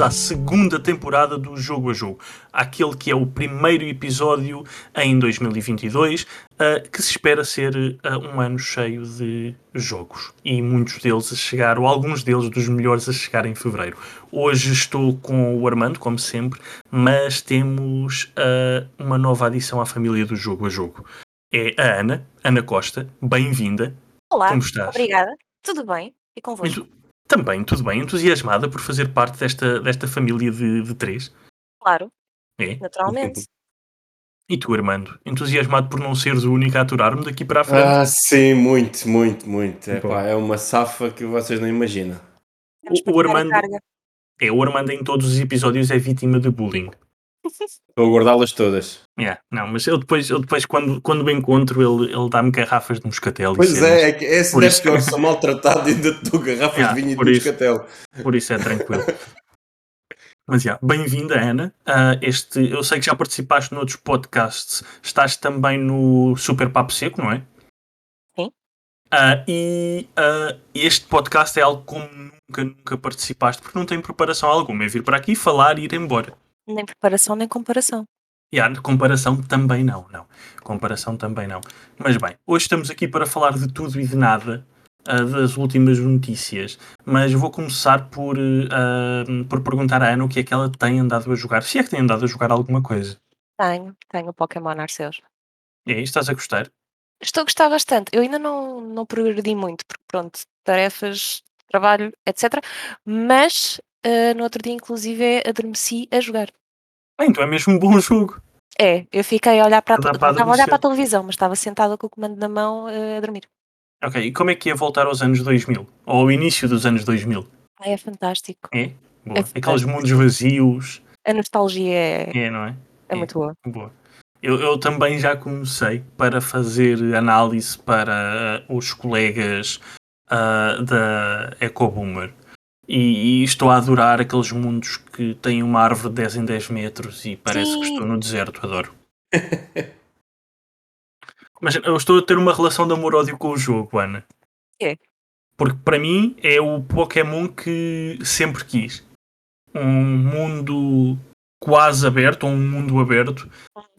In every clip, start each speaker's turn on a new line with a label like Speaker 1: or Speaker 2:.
Speaker 1: à segunda temporada do Jogo a Jogo, aquele que é o primeiro episódio em 2022, uh, que se espera ser uh, um ano cheio de jogos e muitos deles a chegar, ou alguns deles dos melhores a chegar em fevereiro. Hoje estou com o Armando, como sempre, mas temos uh, uma nova adição à família do Jogo a Jogo. É a Ana, Ana Costa, bem-vinda.
Speaker 2: Olá,
Speaker 1: Como estás?
Speaker 2: obrigada. Tudo bem? E convosco?
Speaker 1: Também, tudo bem, entusiasmada por fazer parte desta, desta família de, de três.
Speaker 2: Claro,
Speaker 1: É.
Speaker 2: naturalmente.
Speaker 1: E tu, Armando, entusiasmado por não seres o único a aturar-me daqui para a frente?
Speaker 3: Ah, sim, muito, muito, muito. É, pá, é uma safa que vocês não imaginam.
Speaker 1: O
Speaker 2: a
Speaker 1: Armando-. É, o Armando em todos os episódios é vítima de bullying.
Speaker 3: Estou a guardá-las todas.
Speaker 1: É, não, mas eu depois, eu depois quando, quando o encontro, ele, ele dá-me garrafas de moscatel.
Speaker 3: Pois é, é que esse deve
Speaker 1: isso-
Speaker 3: pior, sou maltratado e ainda estou garrafas
Speaker 1: Yeah,
Speaker 3: de vinho e de
Speaker 1: por isso.
Speaker 3: moscatel.
Speaker 1: Por isso é tranquilo. Mas já, bem-vinda, Ana. Ah, este, eu sei que já participaste noutros podcasts. Estás também no Super Papo Seco, não é?
Speaker 2: Sim.
Speaker 1: Ah, e ah, este podcast é algo como nunca, nunca participaste, porque não tem preparação alguma. É vir para aqui, falar e ir embora.
Speaker 2: Nem preparação, nem comparação.
Speaker 1: E há comparação também não, não. Comparação também não. Mas bem, hoje estamos aqui para falar de tudo e de nada, ah, das últimas notícias. Mas vou começar por, ah, por perguntar à Ana o que é que ela tem andado a jogar. Se é que tem andado a jogar alguma coisa.
Speaker 2: Tenho, tenho o Pokémon Arceus.
Speaker 1: E aí, estás a gostar?
Speaker 2: Estou a gostar bastante. Eu ainda não, não progredi muito, porque pronto, tarefas, trabalho, etc. Mas ah, no outro dia, inclusive, adormeci a jogar.
Speaker 1: Bem, então é mesmo um bom jogo.
Speaker 2: É, eu fiquei a olhar para a, te-
Speaker 1: para
Speaker 2: a olhar para a televisão, mas estava sentada com o comando na mão ah, a dormir.
Speaker 1: Ok, e como é que é voltar aos anos 2000? Ou ao início dos anos 2000?
Speaker 2: Ai, é fantástico.
Speaker 1: É? Boa.
Speaker 2: É
Speaker 1: Aqueles
Speaker 2: fantástico.
Speaker 1: mundos vazios.
Speaker 2: A nostalgia é,
Speaker 1: É, não é?
Speaker 2: é
Speaker 1: é.
Speaker 2: muito boa.
Speaker 1: Boa. Eu, eu também já comecei para fazer análise para uh, os colegas uh, da EcoBoomer. E, e estou a adorar aqueles mundos que têm uma árvore de 10 em 10 metros e parece que
Speaker 2: Sim.
Speaker 1: estou no deserto. Adoro. Mas eu estou a ter uma relação de amor-ódio com o jogo, Ana.
Speaker 2: É.
Speaker 1: Porque para mim é o Pokémon que sempre quis. Um mundo quase aberto, ou um mundo aberto,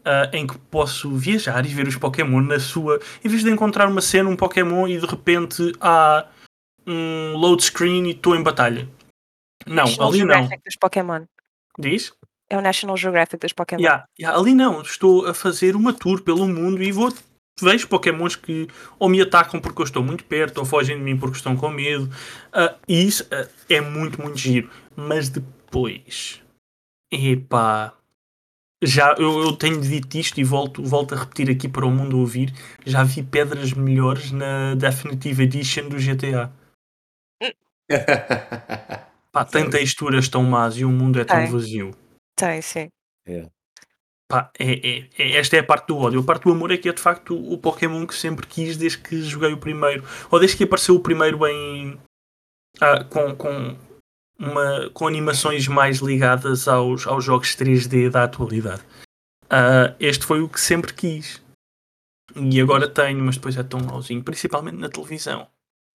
Speaker 1: ah, em que posso viajar e ver os Pokémon na sua. Em vez de encontrar uma cena, um Pokémon e de repente há um load screen e estou em batalha. Não,
Speaker 2: National
Speaker 1: ali não.
Speaker 2: Geographic dos Pokémon.
Speaker 1: Diz?
Speaker 2: É o National Geographic dos Pokémon.
Speaker 1: Yeah, yeah, ali não. Estou a fazer uma tour pelo mundo e vou. Vejo Pokémons que ou me atacam porque eu estou muito perto, ou fogem de mim porque estão com medo. Ah, e isso ah, é muito, muito giro. Mas depois. Epá. Já, eu, eu tenho dito isto e volto, volto a repetir aqui para o mundo ouvir. Já vi pedras melhores na Definitive Edition do GTA. Pá, tem texturas tão más e o mundo é tão
Speaker 2: Tem.
Speaker 1: vazio.
Speaker 2: Tem, sim.
Speaker 1: Pá, é, é- é- esta é a parte do ódio. A parte do amor é que é de facto o Pokémon que sempre quis desde que joguei o primeiro. Ou desde que apareceu o primeiro em. ah, com, com, uma, com animações mais ligadas aos, aos jogos 3D da atualidade. Ah, este foi o que sempre quis. E agora tenho, mas depois é tão mauzinho, principalmente na televisão.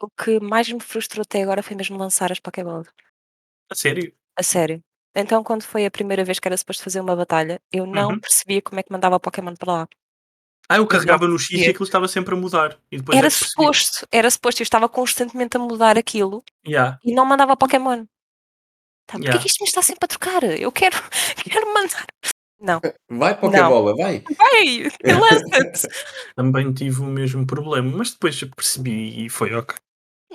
Speaker 2: O que mais me frustrou até agora foi mesmo lançar as Pokéballs.
Speaker 1: A sério?
Speaker 2: A sério. Então, quando foi a primeira vez que era suposto fazer uma batalha, eu não
Speaker 1: Uhum.
Speaker 2: percebia como é que mandava o Pokémon para lá.
Speaker 1: Ah, eu carregava no X e aquilo estava sempre a mudar. E depois é
Speaker 2: era
Speaker 1: percebi.
Speaker 2: suposto, era suposto, eu estava constantemente a mudar aquilo
Speaker 1: Yeah.
Speaker 2: e não mandava Pokémon. Tá, Porquê
Speaker 1: Yeah.
Speaker 2: que isto me está sempre a trocar? Eu quero, quero mandar. Não,
Speaker 3: Vai, Pokébola, vai.
Speaker 2: vai, lança-te.
Speaker 1: Também tive o mesmo problema, mas depois percebi e foi ok.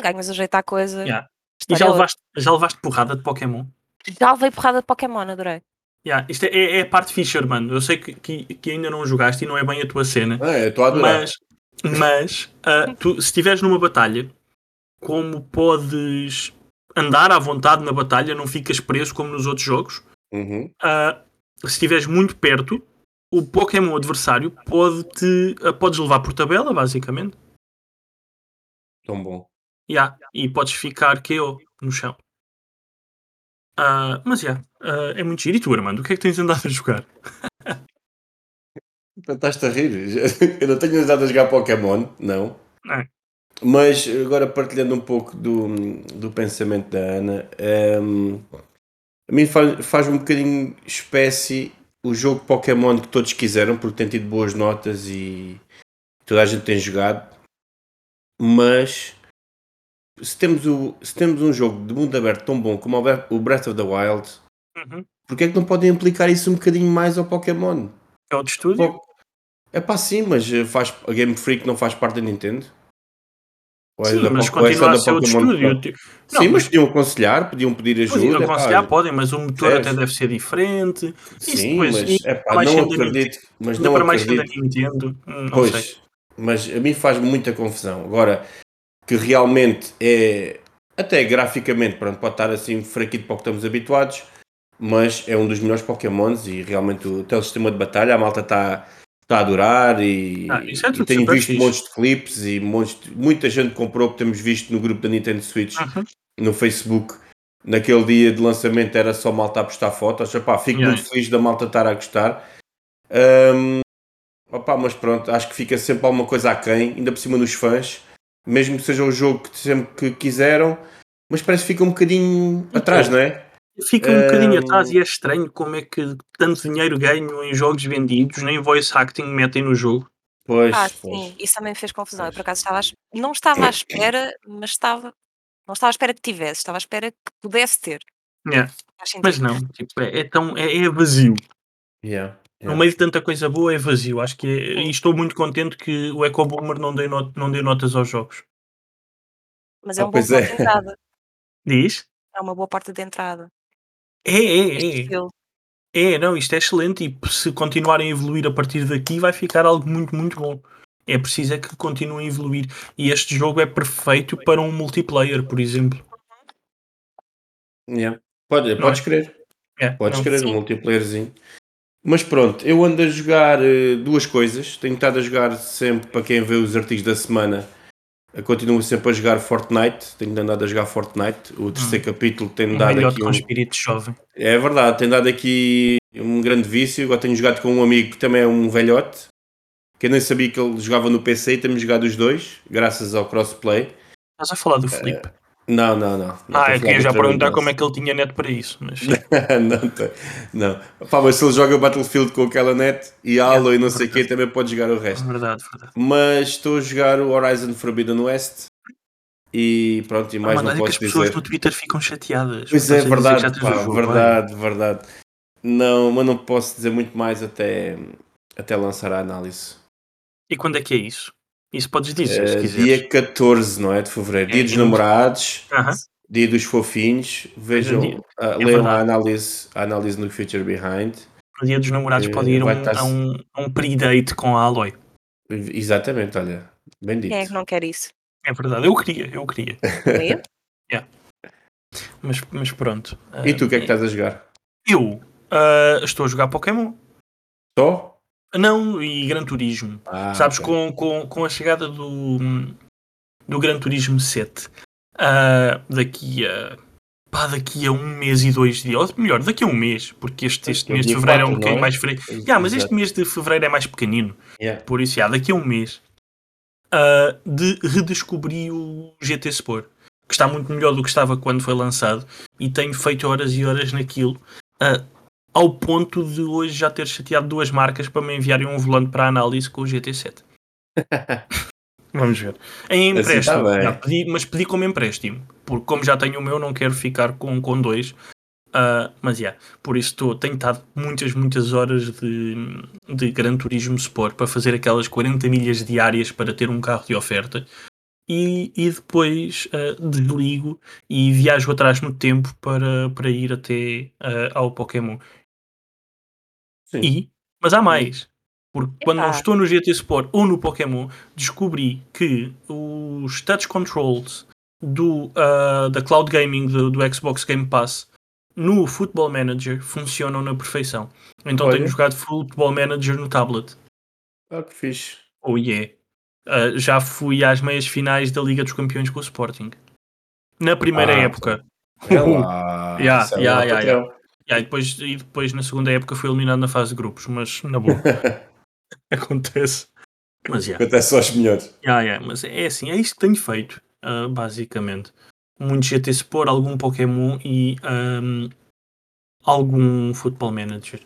Speaker 2: Ganhas a jeito à coisa.
Speaker 1: Yeah. E já levaste, já levaste porrada de Pokémon?
Speaker 2: Já levei porrada de Pokémon, adorei.
Speaker 1: Yeah, isto é, é, é a parte fixe, mano. Eu sei que, que, que ainda não jogaste e não é bem a tua cena,
Speaker 3: Ah, eu estou a adorar.
Speaker 1: mas, mas ah, tu, se estiveres numa batalha, como podes andar à vontade na batalha, não ficas preso como nos outros jogos.
Speaker 3: Uhum.
Speaker 1: ah, se estiveres muito perto, o Pokémon adversário pode-te, ah, podes levar por tabela, basicamente.
Speaker 3: Tão bom.
Speaker 1: Yeah, e podes ficar KO no chão. Ah, mas yeah, ah, é muito giro. E tu, Armando, o que é que tens andado a jogar?
Speaker 3: Estás-te a rir? Eu não tenho andado a jogar Pokémon, não.
Speaker 1: É.
Speaker 3: Mas agora partilhando um pouco do, do pensamento da Ana, ehm, A mim faz, faz um bocadinho espécie o jogo Pokémon que todos quiseram, porque tem tido boas notas e toda a gente tem jogado. Mas se temos, o, se temos um jogo de mundo aberto tão bom como o Breath of the Wild,
Speaker 1: Uhum.
Speaker 3: porque é que não podem aplicar isso um bocadinho mais ao Pokémon?
Speaker 1: É o de estúdio?
Speaker 3: É pá, sim, mas faz, a Game Freak não faz parte da Nintendo? Ou é
Speaker 1: Sim,
Speaker 3: da
Speaker 1: mas
Speaker 3: é só
Speaker 1: continua a
Speaker 3: da
Speaker 1: ser o de
Speaker 3: Pokémon
Speaker 1: estúdio. Tipo,
Speaker 3: Sim,
Speaker 1: Não,
Speaker 3: mas
Speaker 1: mas
Speaker 3: podiam aconselhar, podiam pedir ajuda.
Speaker 1: podiam aconselhar, podem, mas o motor
Speaker 3: percebes?
Speaker 1: até deve ser diferente.
Speaker 3: Sim,
Speaker 1: depois,
Speaker 3: mas epá,
Speaker 1: mais
Speaker 3: não
Speaker 1: da
Speaker 3: acredito. Mas não
Speaker 1: para mais sendo da
Speaker 3: acredito.
Speaker 1: Nintendo, hum, não
Speaker 3: Pois,
Speaker 1: sei.
Speaker 3: mas a mim faz muita confusão. Agora, que realmente é, até graficamente, pronto, pode estar assim fraquito para o que estamos habituados, mas é um dos melhores Pokémons e realmente o telesistema de batalha, a malta está está a adorar e,
Speaker 1: Ah, é
Speaker 3: e tenho visto
Speaker 1: fixe.
Speaker 3: montes de clipes e montes de- muita gente comprou que temos visto no grupo da Nintendo Switch
Speaker 1: Uhum.
Speaker 3: no Facebook. Naquele dia de lançamento era só malta a postar fotos. Epá, fico
Speaker 1: Yeah.
Speaker 3: muito feliz da malta estar a gostar. Ahm, opá, mas pronto, acho que fica sempre alguma coisa aquém, ainda por cima dos fãs, mesmo que seja o jogo que sempre que quiseram, mas parece que fica um bocadinho atrás, não é?
Speaker 1: Fica um bocadinho
Speaker 3: Hum.
Speaker 1: atrás e é estranho como é que tanto dinheiro ganham em jogos vendidos, nem voice acting metem no jogo.
Speaker 3: Pois,
Speaker 2: Ah,
Speaker 3: pois.
Speaker 2: sim, isso também me fez confusão. Eu por acaso estava à não estava à espera, mas estava. Não estava à espera que tivesse, estava à espera que pudesse ter.
Speaker 1: Yeah.
Speaker 2: Faz sentido.
Speaker 1: Mas não, tipo, é, é tão, é, é vazio.
Speaker 3: Yeah,
Speaker 1: No
Speaker 3: yeah.
Speaker 1: meio de tanta coisa boa é vazio. Acho que é, e estou muito contente que o Eco Boomer não dê, not, não dê notas aos jogos.
Speaker 2: Mas é
Speaker 3: Ah,
Speaker 2: um bom ponto
Speaker 3: é.
Speaker 2: de entrada.
Speaker 1: Diz?
Speaker 2: É uma boa porta de entrada.
Speaker 1: É, é, é. É, não, isto é excelente e se continuarem a evoluir a partir daqui vai ficar algo muito, muito bom. É preciso é que continuem a evoluir. E este jogo é perfeito para um multiplayer, por exemplo.
Speaker 3: Yeah. Pode,
Speaker 1: Não
Speaker 3: podes
Speaker 1: é?
Speaker 3: crer,
Speaker 1: É,
Speaker 3: podes
Speaker 1: não.
Speaker 3: crer,
Speaker 2: Sim.
Speaker 3: um multiplayerzinho. Mas pronto, eu ando a jogar eh, duas coisas. Tenho estado a jogar sempre, para quem vê os artigos da semana, continuo sempre a jogar Fortnite. Tenho andado a jogar Fortnite. O terceiro capítulo tem
Speaker 1: Um
Speaker 3: dado aqui
Speaker 1: com
Speaker 3: um,
Speaker 1: espírito jovem.
Speaker 3: É verdade, tem dado aqui um grande vício. Agora tenho jogado com um amigo que também é um velhote, que eu nem sabia que ele jogava no PC e temos jogado os dois, graças ao crossplay.
Speaker 1: Estás a falar do Flip?
Speaker 3: Não, não, não. não
Speaker 1: ah, eu
Speaker 3: estou a
Speaker 1: queria já perguntar como é que ele tinha net para isso. Mas
Speaker 3: não, tem, não. Pá, mas se ele joga Battlefield com aquela net e Halo e não sei o que, também pode jogar o resto.
Speaker 1: verdade, verdade.
Speaker 3: Mas estou a jogar o Horizon Forbidden West e pronto, e mais
Speaker 1: Ah,
Speaker 3: não
Speaker 1: é que
Speaker 3: posso
Speaker 1: as pessoas
Speaker 3: dizer.
Speaker 1: no Twitter ficam chateadas.
Speaker 3: Pois é,
Speaker 1: dizer que
Speaker 3: verdade, pá,
Speaker 1: jogo,
Speaker 3: verdade, verdade. Não, mas não posso dizer muito mais até, até lançar a análise.
Speaker 1: E quando é que é isso? Isso podes dizer, se
Speaker 3: Eh,
Speaker 1: quiseres.
Speaker 3: dia 14, não é? De fevereiro.
Speaker 1: É
Speaker 3: Dia dos
Speaker 1: lindo.
Speaker 3: namorados,
Speaker 1: Aham.
Speaker 3: dia dos fofinhos. Vejam, ah,
Speaker 1: é
Speaker 3: leiam a análise, a análise no Future Behind.
Speaker 1: No dia dos namorados
Speaker 3: Eh,
Speaker 1: pode ir um,
Speaker 3: estar-
Speaker 1: a um, a um pre-date com a Aloy.
Speaker 3: Exatamente, olha, bem dito.
Speaker 2: Quem é que não quer isso?
Speaker 1: É verdade, eu queria, eu queria.
Speaker 2: Não é?
Speaker 1: Mas, mas pronto.
Speaker 3: E tu, o que é que
Speaker 1: Ah,
Speaker 3: estás a jogar?
Speaker 1: Eu ah, estou a jogar Pokémon.
Speaker 3: Só?
Speaker 1: Não, e Gran Turismo.
Speaker 3: Ah,
Speaker 1: Sabes,
Speaker 3: ok.
Speaker 1: com, com, com a chegada do, do Gran Turismo 7, ah, daqui a. Pá, daqui a um mês e dois dias, ou melhor, daqui a um mês, porque este, este mês de fevereiro é um bocadinho
Speaker 3: é?
Speaker 1: mais frio. Yeah, mas este mês de fevereiro é mais pequenino,
Speaker 3: Yeah.
Speaker 1: por isso, yeah, daqui a um mês, ah, de redescobrir o GT Sport, que está muito melhor do que estava quando foi lançado, e tenho feito horas e horas naquilo, ah, ao ponto de hoje já ter chateado duas marcas para me enviarem um volante para análise com o GT7. Vamos ver. Em
Speaker 3: Assim
Speaker 1: empréstimo,
Speaker 3: tá bem.
Speaker 1: não, pedi- mas pedi como empréstimo, porque como já tenho o meu, não quero ficar com, com dois. Ah, mas yeah, por isso estou, tenho estado muitas, muitas horas de, de Gran Turismo Sport para fazer aquelas 40 milhas diárias para ter um carro de oferta e, e depois ah, desligo e viajo atrás no tempo para, para ir até ah, ao Pokémon.
Speaker 3: Sim.
Speaker 1: E, mas há mais. Porque quando não estou no GT Sport ou no Pokémon, descobri que os touch controls do, ah, da Cloud Gaming do, do Xbox Game Pass no Football Manager funcionam na perfeição. Então
Speaker 3: Olha.
Speaker 1: tenho jogado Football Manager no tablet.
Speaker 3: Ah, que fixe.
Speaker 1: Oh yeah. Ah, já fui às meias finais da Liga dos Campeões com o Sporting. Na primeira
Speaker 3: Ah,
Speaker 1: época.
Speaker 3: É lá.
Speaker 1: Yeah,
Speaker 3: Isso é
Speaker 1: yeah,
Speaker 3: lá,
Speaker 1: yeah. E depois, e depois na segunda época fui eliminado na fase de grupos, mas na boa. Acontece. Mas yeah.
Speaker 3: Acontece só aos melhores.
Speaker 1: Yeah, yeah, mas é assim, é isto que tenho feito, ah, basicamente. Muito GT Sport, algum Pokémon e ahm, algum Football Manager.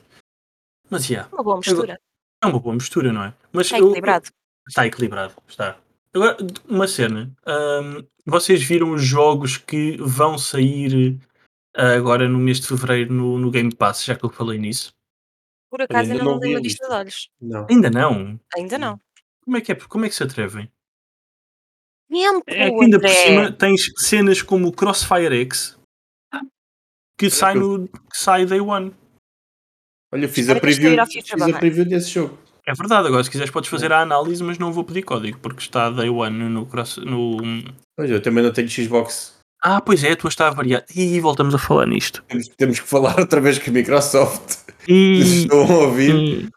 Speaker 1: Mas, yeah,
Speaker 2: Uma boa mistura.
Speaker 1: é uma boa mistura, não é? Mas
Speaker 2: Está
Speaker 1: eu-
Speaker 2: equilibrado.
Speaker 1: Está equilibrado, está. Agora, uma cena. hum, vocês viram os jogos que vão sair agora no mês de fevereiro no, no Game Pass, já que eu falei nisso?
Speaker 2: Por acaso
Speaker 3: ainda
Speaker 2: ainda não
Speaker 3: não
Speaker 2: dei
Speaker 3: vi
Speaker 2: uma
Speaker 3: a
Speaker 2: vista de
Speaker 3: lista.
Speaker 2: olhos.
Speaker 3: Não.
Speaker 1: Ainda não.
Speaker 2: Ainda não.
Speaker 1: Como é que, é, como é que se atrevem?
Speaker 2: Tempo,
Speaker 1: É que ainda por
Speaker 2: André.
Speaker 1: cima tens cenas como o Crossfire X que sai, no, que sai Day One.
Speaker 3: Olha, eu fiz a preview, fiz a preview desse jogo.
Speaker 1: É verdade, agora se quiseres podes fazer a análise, mas não vou pedir código, porque está Day One no cross. No...
Speaker 3: Olha, eu também não tenho Xbox.
Speaker 1: Ah, pois é, a tua está a variar. E voltamos a falar nisto.
Speaker 3: Temos, temos que falar outra vez com a Microsoft.
Speaker 1: E,
Speaker 3: Estão a ouvir.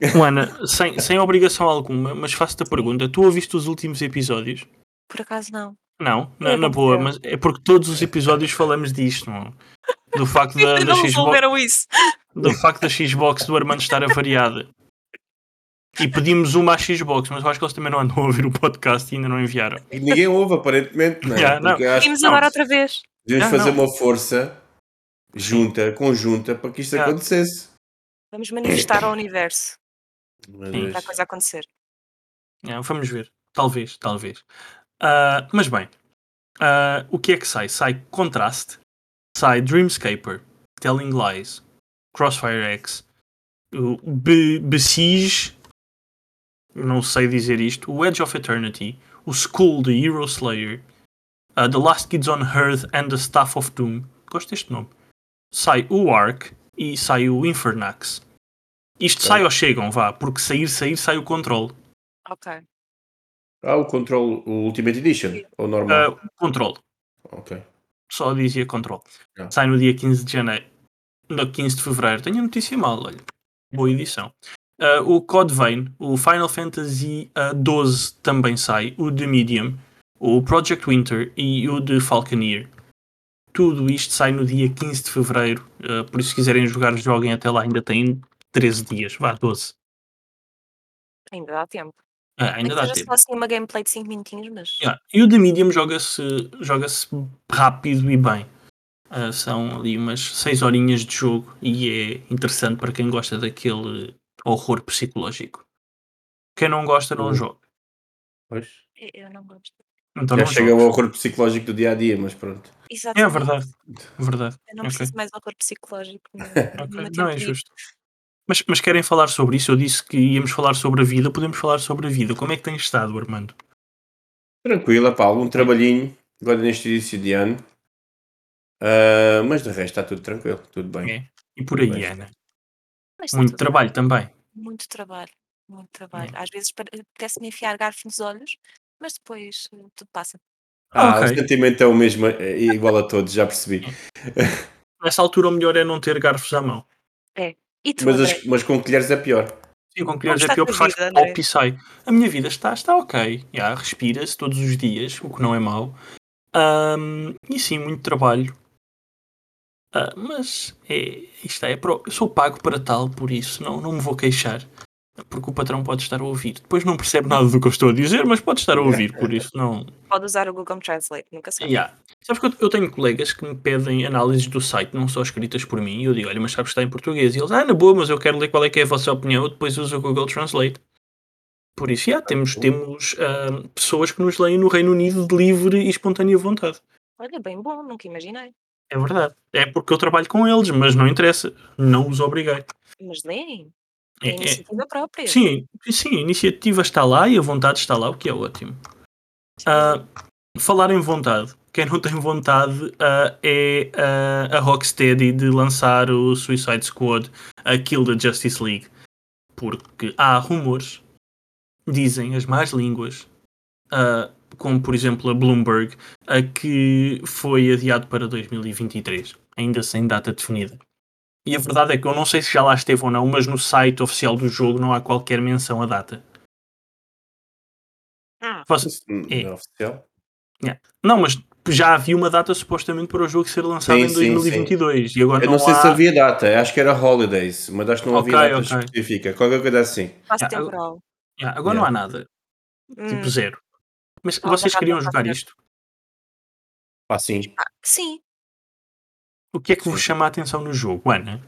Speaker 1: e- Ana, sem, sem obrigação alguma, mas faço-te a pergunta: tu ouviste os últimos episódios?
Speaker 2: Por acaso não.
Speaker 1: Não, na,
Speaker 2: É,
Speaker 1: na
Speaker 2: não
Speaker 1: boa, mas é porque todos os episódios falamos disto, não? Do facto da, da Xbox.
Speaker 2: isso.
Speaker 1: do facto da Xbox do Armando estar avariada. E pedimos uma à Xbox, mas eu acho que eles também não andam a ouvir o podcast e ainda não enviaram.
Speaker 3: E ninguém ouve, aparentemente, não é?
Speaker 1: Yeah, não. Não.
Speaker 2: agora outra vez.
Speaker 3: devíamos
Speaker 1: Ah,
Speaker 3: fazer
Speaker 1: não.
Speaker 3: uma força junta, conjunta, para que isto
Speaker 1: Yeah.
Speaker 3: acontecesse.
Speaker 2: Vamos manifestar ao universo para a coisa acontecer.
Speaker 1: É, vamos ver. Talvez, talvez. Ah, mas bem, ah, o que é que sai? Sai Contrast, sai Dreamscaper, Telling Lies, Crossfire X, Besiege, não sei dizer isto, o Edge of Eternity, o Skull de Hero Slayer, ah, The Last Kids on Earth and the Staff of Doom. Gosto deste nome. Sai o Ark e sai o Infernax. Isto
Speaker 3: Ok.
Speaker 1: sai ou chegam, vá, porque sair, sair, sai o Control.
Speaker 2: Ok.
Speaker 3: Ah, o Control, o Ultimate Edition, ou
Speaker 1: Ah,
Speaker 3: normal?
Speaker 1: control.
Speaker 3: ok.
Speaker 1: Só dizia control.
Speaker 3: Ah.
Speaker 1: Sai no dia 15 de janeiro. No 15 de fevereiro. Tenho a notícia mal, olha. Boa edição. Ah, o Code Vein, o Final Fantasy ah, 12 também sai. O The Medium, o Project Winter e o The Falconeer. Tudo isto sai no dia 15 de fevereiro. Ah, por isso, se quiserem jogar, joguem até lá. Ainda têm 13 dias. Vá, 12.
Speaker 2: Ainda dá tempo.
Speaker 1: Ah, ainda dá tempo.
Speaker 2: só assim uma gameplay de 5 minutinhos, mas.
Speaker 1: Yeah. E o The Medium joga-se joga rápido e bem. Ah, são ali umas 6 horinhas de jogo e é interessante para quem gosta daquele horror psicológico. Quem não gosta não
Speaker 3: Uhum.
Speaker 1: joga.
Speaker 3: Pois.
Speaker 2: Eu não gosto.
Speaker 1: Então
Speaker 3: Já
Speaker 1: não
Speaker 3: chega
Speaker 1: joga.
Speaker 3: ao horror psicológico do dia a dia, mas pronto.
Speaker 1: É
Speaker 2: Exatamente.
Speaker 1: verdade. verdade.
Speaker 2: Eu não preciso mais de horror psicológico. no- no
Speaker 1: Ok,
Speaker 2: meu
Speaker 1: Não
Speaker 2: tempo
Speaker 1: é
Speaker 2: livre.
Speaker 1: justo. Mas, mas querem falar sobre isso? Eu disse que íamos falar sobre a vida. Podemos falar sobre a vida. Como é que tens estado, Armando?
Speaker 3: Tranquila, pá, algum trabalhinho agora neste início de ano. Ah, mas de resto está tudo tranquilo, tudo bem.
Speaker 1: É. E por aí. Ana?
Speaker 2: Mas está
Speaker 1: Muito
Speaker 2: tudo
Speaker 1: trabalho também.
Speaker 2: bem. Muito trabalho. Muito trabalho.
Speaker 1: É.
Speaker 2: Às vezes pare- apetece-me enfiar garfo nos olhos, mas depois eh, tudo passa.
Speaker 3: Ah,
Speaker 1: Ok.
Speaker 3: o sentimento é o mesmo, é igual a todos, já percebi.
Speaker 1: Nessa altura, o melhor é não ter garfos à mão.
Speaker 2: E tu,
Speaker 3: Mas,
Speaker 2: André?
Speaker 3: as- mas com colheres é pior.
Speaker 1: Sim, com colheres é
Speaker 2: está a
Speaker 1: pior
Speaker 2: tua
Speaker 1: porque faz
Speaker 2: vida, André?
Speaker 1: pop e sai. A minha vida está, está ok. Já, Respira-se todos os dias, o que não é mau. Ahm, e sim, muito trabalho. Ah, mas é, isto é, pro- eu sou pago para tal, por isso não, não me vou queixar. Porque o patrão pode estar a ouvir. Depois não percebe nada do que eu estou a dizer, mas pode estar a ouvir, por isso não.
Speaker 2: Pode usar o Google Translate, nunca sabe.
Speaker 1: Yeah. Sabes que eu, eu tenho colegas que me pedem análises do site, não só escritas por mim, e eu digo, olha, mas sabes que está em português. E eles, ah, na boa, mas eu quero ler qual é que é a vossa opinião, eu depois uso o Google Translate. Por isso, yeah, temos, temos ah, pessoas que nos leem no Reino Unido de livre e espontânea vontade.
Speaker 2: Olha, bem bom, nunca imaginei.
Speaker 1: É verdade. É porque eu trabalho com eles, mas não interessa. Não os obriguei.
Speaker 2: Mas leem.
Speaker 1: É-
Speaker 2: É
Speaker 1: é-
Speaker 2: iniciativa própria.
Speaker 1: sim, sim, a iniciativa está lá e a vontade está lá, o que é ótimo. Ah, falar em vontade. Quem não tem vontade ah, é ah, a Rocksteady de lançar o Suicide Squad, a Kill the Justice League. Porque há rumores, dizem as más línguas, ah, como por exemplo a Bloomberg, a que foi adiado para 2023, ainda sem data definida. E a verdade é que eu não sei se já lá esteve ou não, mas no site oficial do jogo não há qualquer menção à data.
Speaker 2: Ah,
Speaker 1: Você-
Speaker 3: Isso Não
Speaker 1: É.
Speaker 3: é oficial.
Speaker 1: Não, mas já havia uma data supostamente para o jogo ser lançado
Speaker 3: Sim,
Speaker 1: em
Speaker 3: sim,
Speaker 1: 2022 e agora
Speaker 3: Eu
Speaker 1: não,
Speaker 3: não sei
Speaker 1: há...
Speaker 3: se havia data, acho que era Holidays, mas acho que não havia
Speaker 1: Ok,
Speaker 3: data
Speaker 1: ok.
Speaker 3: específica, qualquer coisa assim.
Speaker 1: Ah,
Speaker 2: temporal.
Speaker 1: Yeah, agora não há nada,
Speaker 2: Hum,
Speaker 1: tipo zero. Mas
Speaker 2: Ah,
Speaker 1: vocês queriam
Speaker 2: não
Speaker 1: jogar isto?
Speaker 3: Ah, sim.
Speaker 2: ah, sim.
Speaker 1: O que é que vos chama a atenção no jogo, Ana?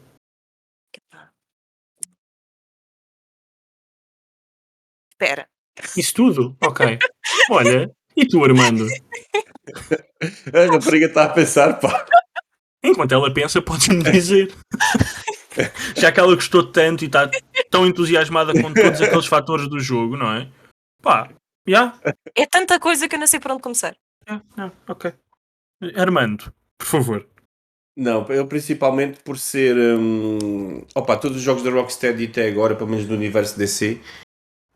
Speaker 2: Espera.
Speaker 1: Isso tudo? Ok. Olha, e tu, Armando?
Speaker 3: A rapariga está a pensar, pá.
Speaker 1: Enquanto ela pensa, podes-me dizer. Já que ela gostou tanto e está tão entusiasmada com todos aqueles fatores do jogo, não é? Pá, já?
Speaker 2: É tanta coisa que eu não sei por onde começar.
Speaker 1: Yeah, yeah, ok. Armando, por favor.
Speaker 3: Não, eu principalmente por ser. hum, opa, todos os jogos da Rocksteady até agora, pelo menos do universo DC,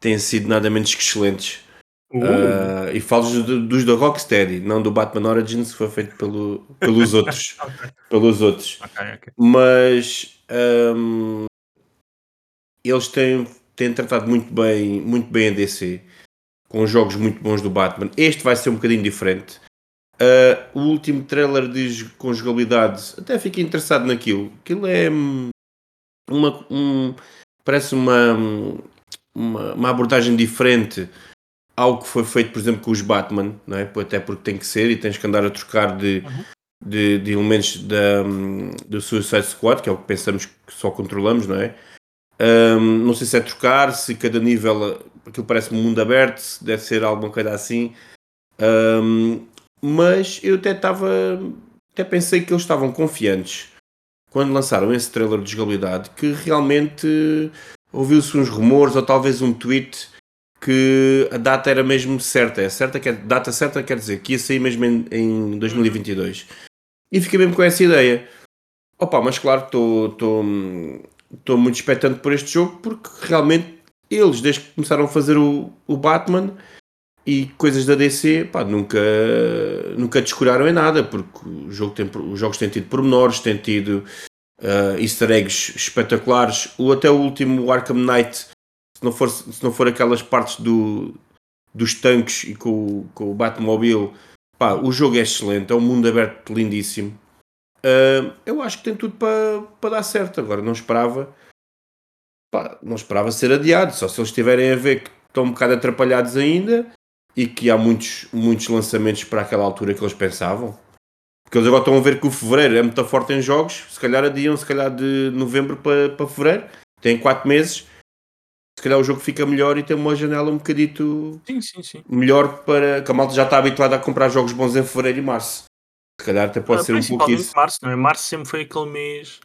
Speaker 3: têm sido nada menos que excelentes.
Speaker 1: Uh,
Speaker 3: Ah, e falo dos, dos da Rocksteady, não do Batman Origins, que foi feito pelo, pelos outros.
Speaker 1: ok,
Speaker 3: pelos outros.
Speaker 1: ok, ok.
Speaker 3: Mas hum, eles têm, têm tratado muito bem, muito bem a DC, com jogos muito bons do Batman. Este vai ser um bocadinho diferente. Ah, o último trailer diz com jogabilidade, até fiquei interessado naquilo. Aquilo é hum, uma, um- parece uma, hum, uma, uma abordagem diferente ao que foi feito, por exemplo, com os Batman, não é? até porque tem que ser e tens que andar a trocar de,
Speaker 1: Uhum.
Speaker 3: de, de elementos da, hum, do Suicide Squad, que é o que pensamos que só controlamos, não é? Hum, não sei se é trocar, se cada nível aquilo parece um mundo aberto, deve ser alguma coisa assim. Hum, mas eu até estava. Até pensei que eles estavam confiantes quando lançaram esse trailer de jogabilidade que realmente ouviu-se uns rumores ou talvez um tweet que a data era mesmo certa. É certa, quer, data certa quer dizer que ia sair mesmo em, em 2022. E fiquei mesmo com essa ideia. Opa, mas claro, estou muito expectante por este jogo porque realmente eles, desde que começaram a fazer o, o Batman e coisas da DC, pá, nunca, nunca descuraram em nada, porque o jogo tem, os jogos têm tido pormenores, têm tido ah, easter eggs espetaculares. O, até o último Arkham Knight, se não for, se não for aquelas partes do, dos tanques e com, com o Batmobile, pá, o jogo é excelente, é um mundo aberto lindíssimo. Ah, eu acho que tem tudo para para dar certo. Agora, não esperava, pá, não esperava ser adiado, só se eles estiverem a ver que estão um bocado atrapalhados ainda e que há muitos, muitos lançamentos para aquela altura que eles pensavam. Porque eles agora estão a ver que o fevereiro é muito forte em jogos, se calhar adiam, se calhar de novembro para, para fevereiro, tem 4 meses, se calhar o jogo fica melhor e tem uma janela um bocadito
Speaker 1: Sim, sim, sim.
Speaker 3: melhor para que a malta já está habituada a comprar jogos bons em fevereiro e março. Se calhar até pode
Speaker 1: Ah,
Speaker 3: ser um pouco isso.
Speaker 1: março, não é? Março sempre foi aquele mês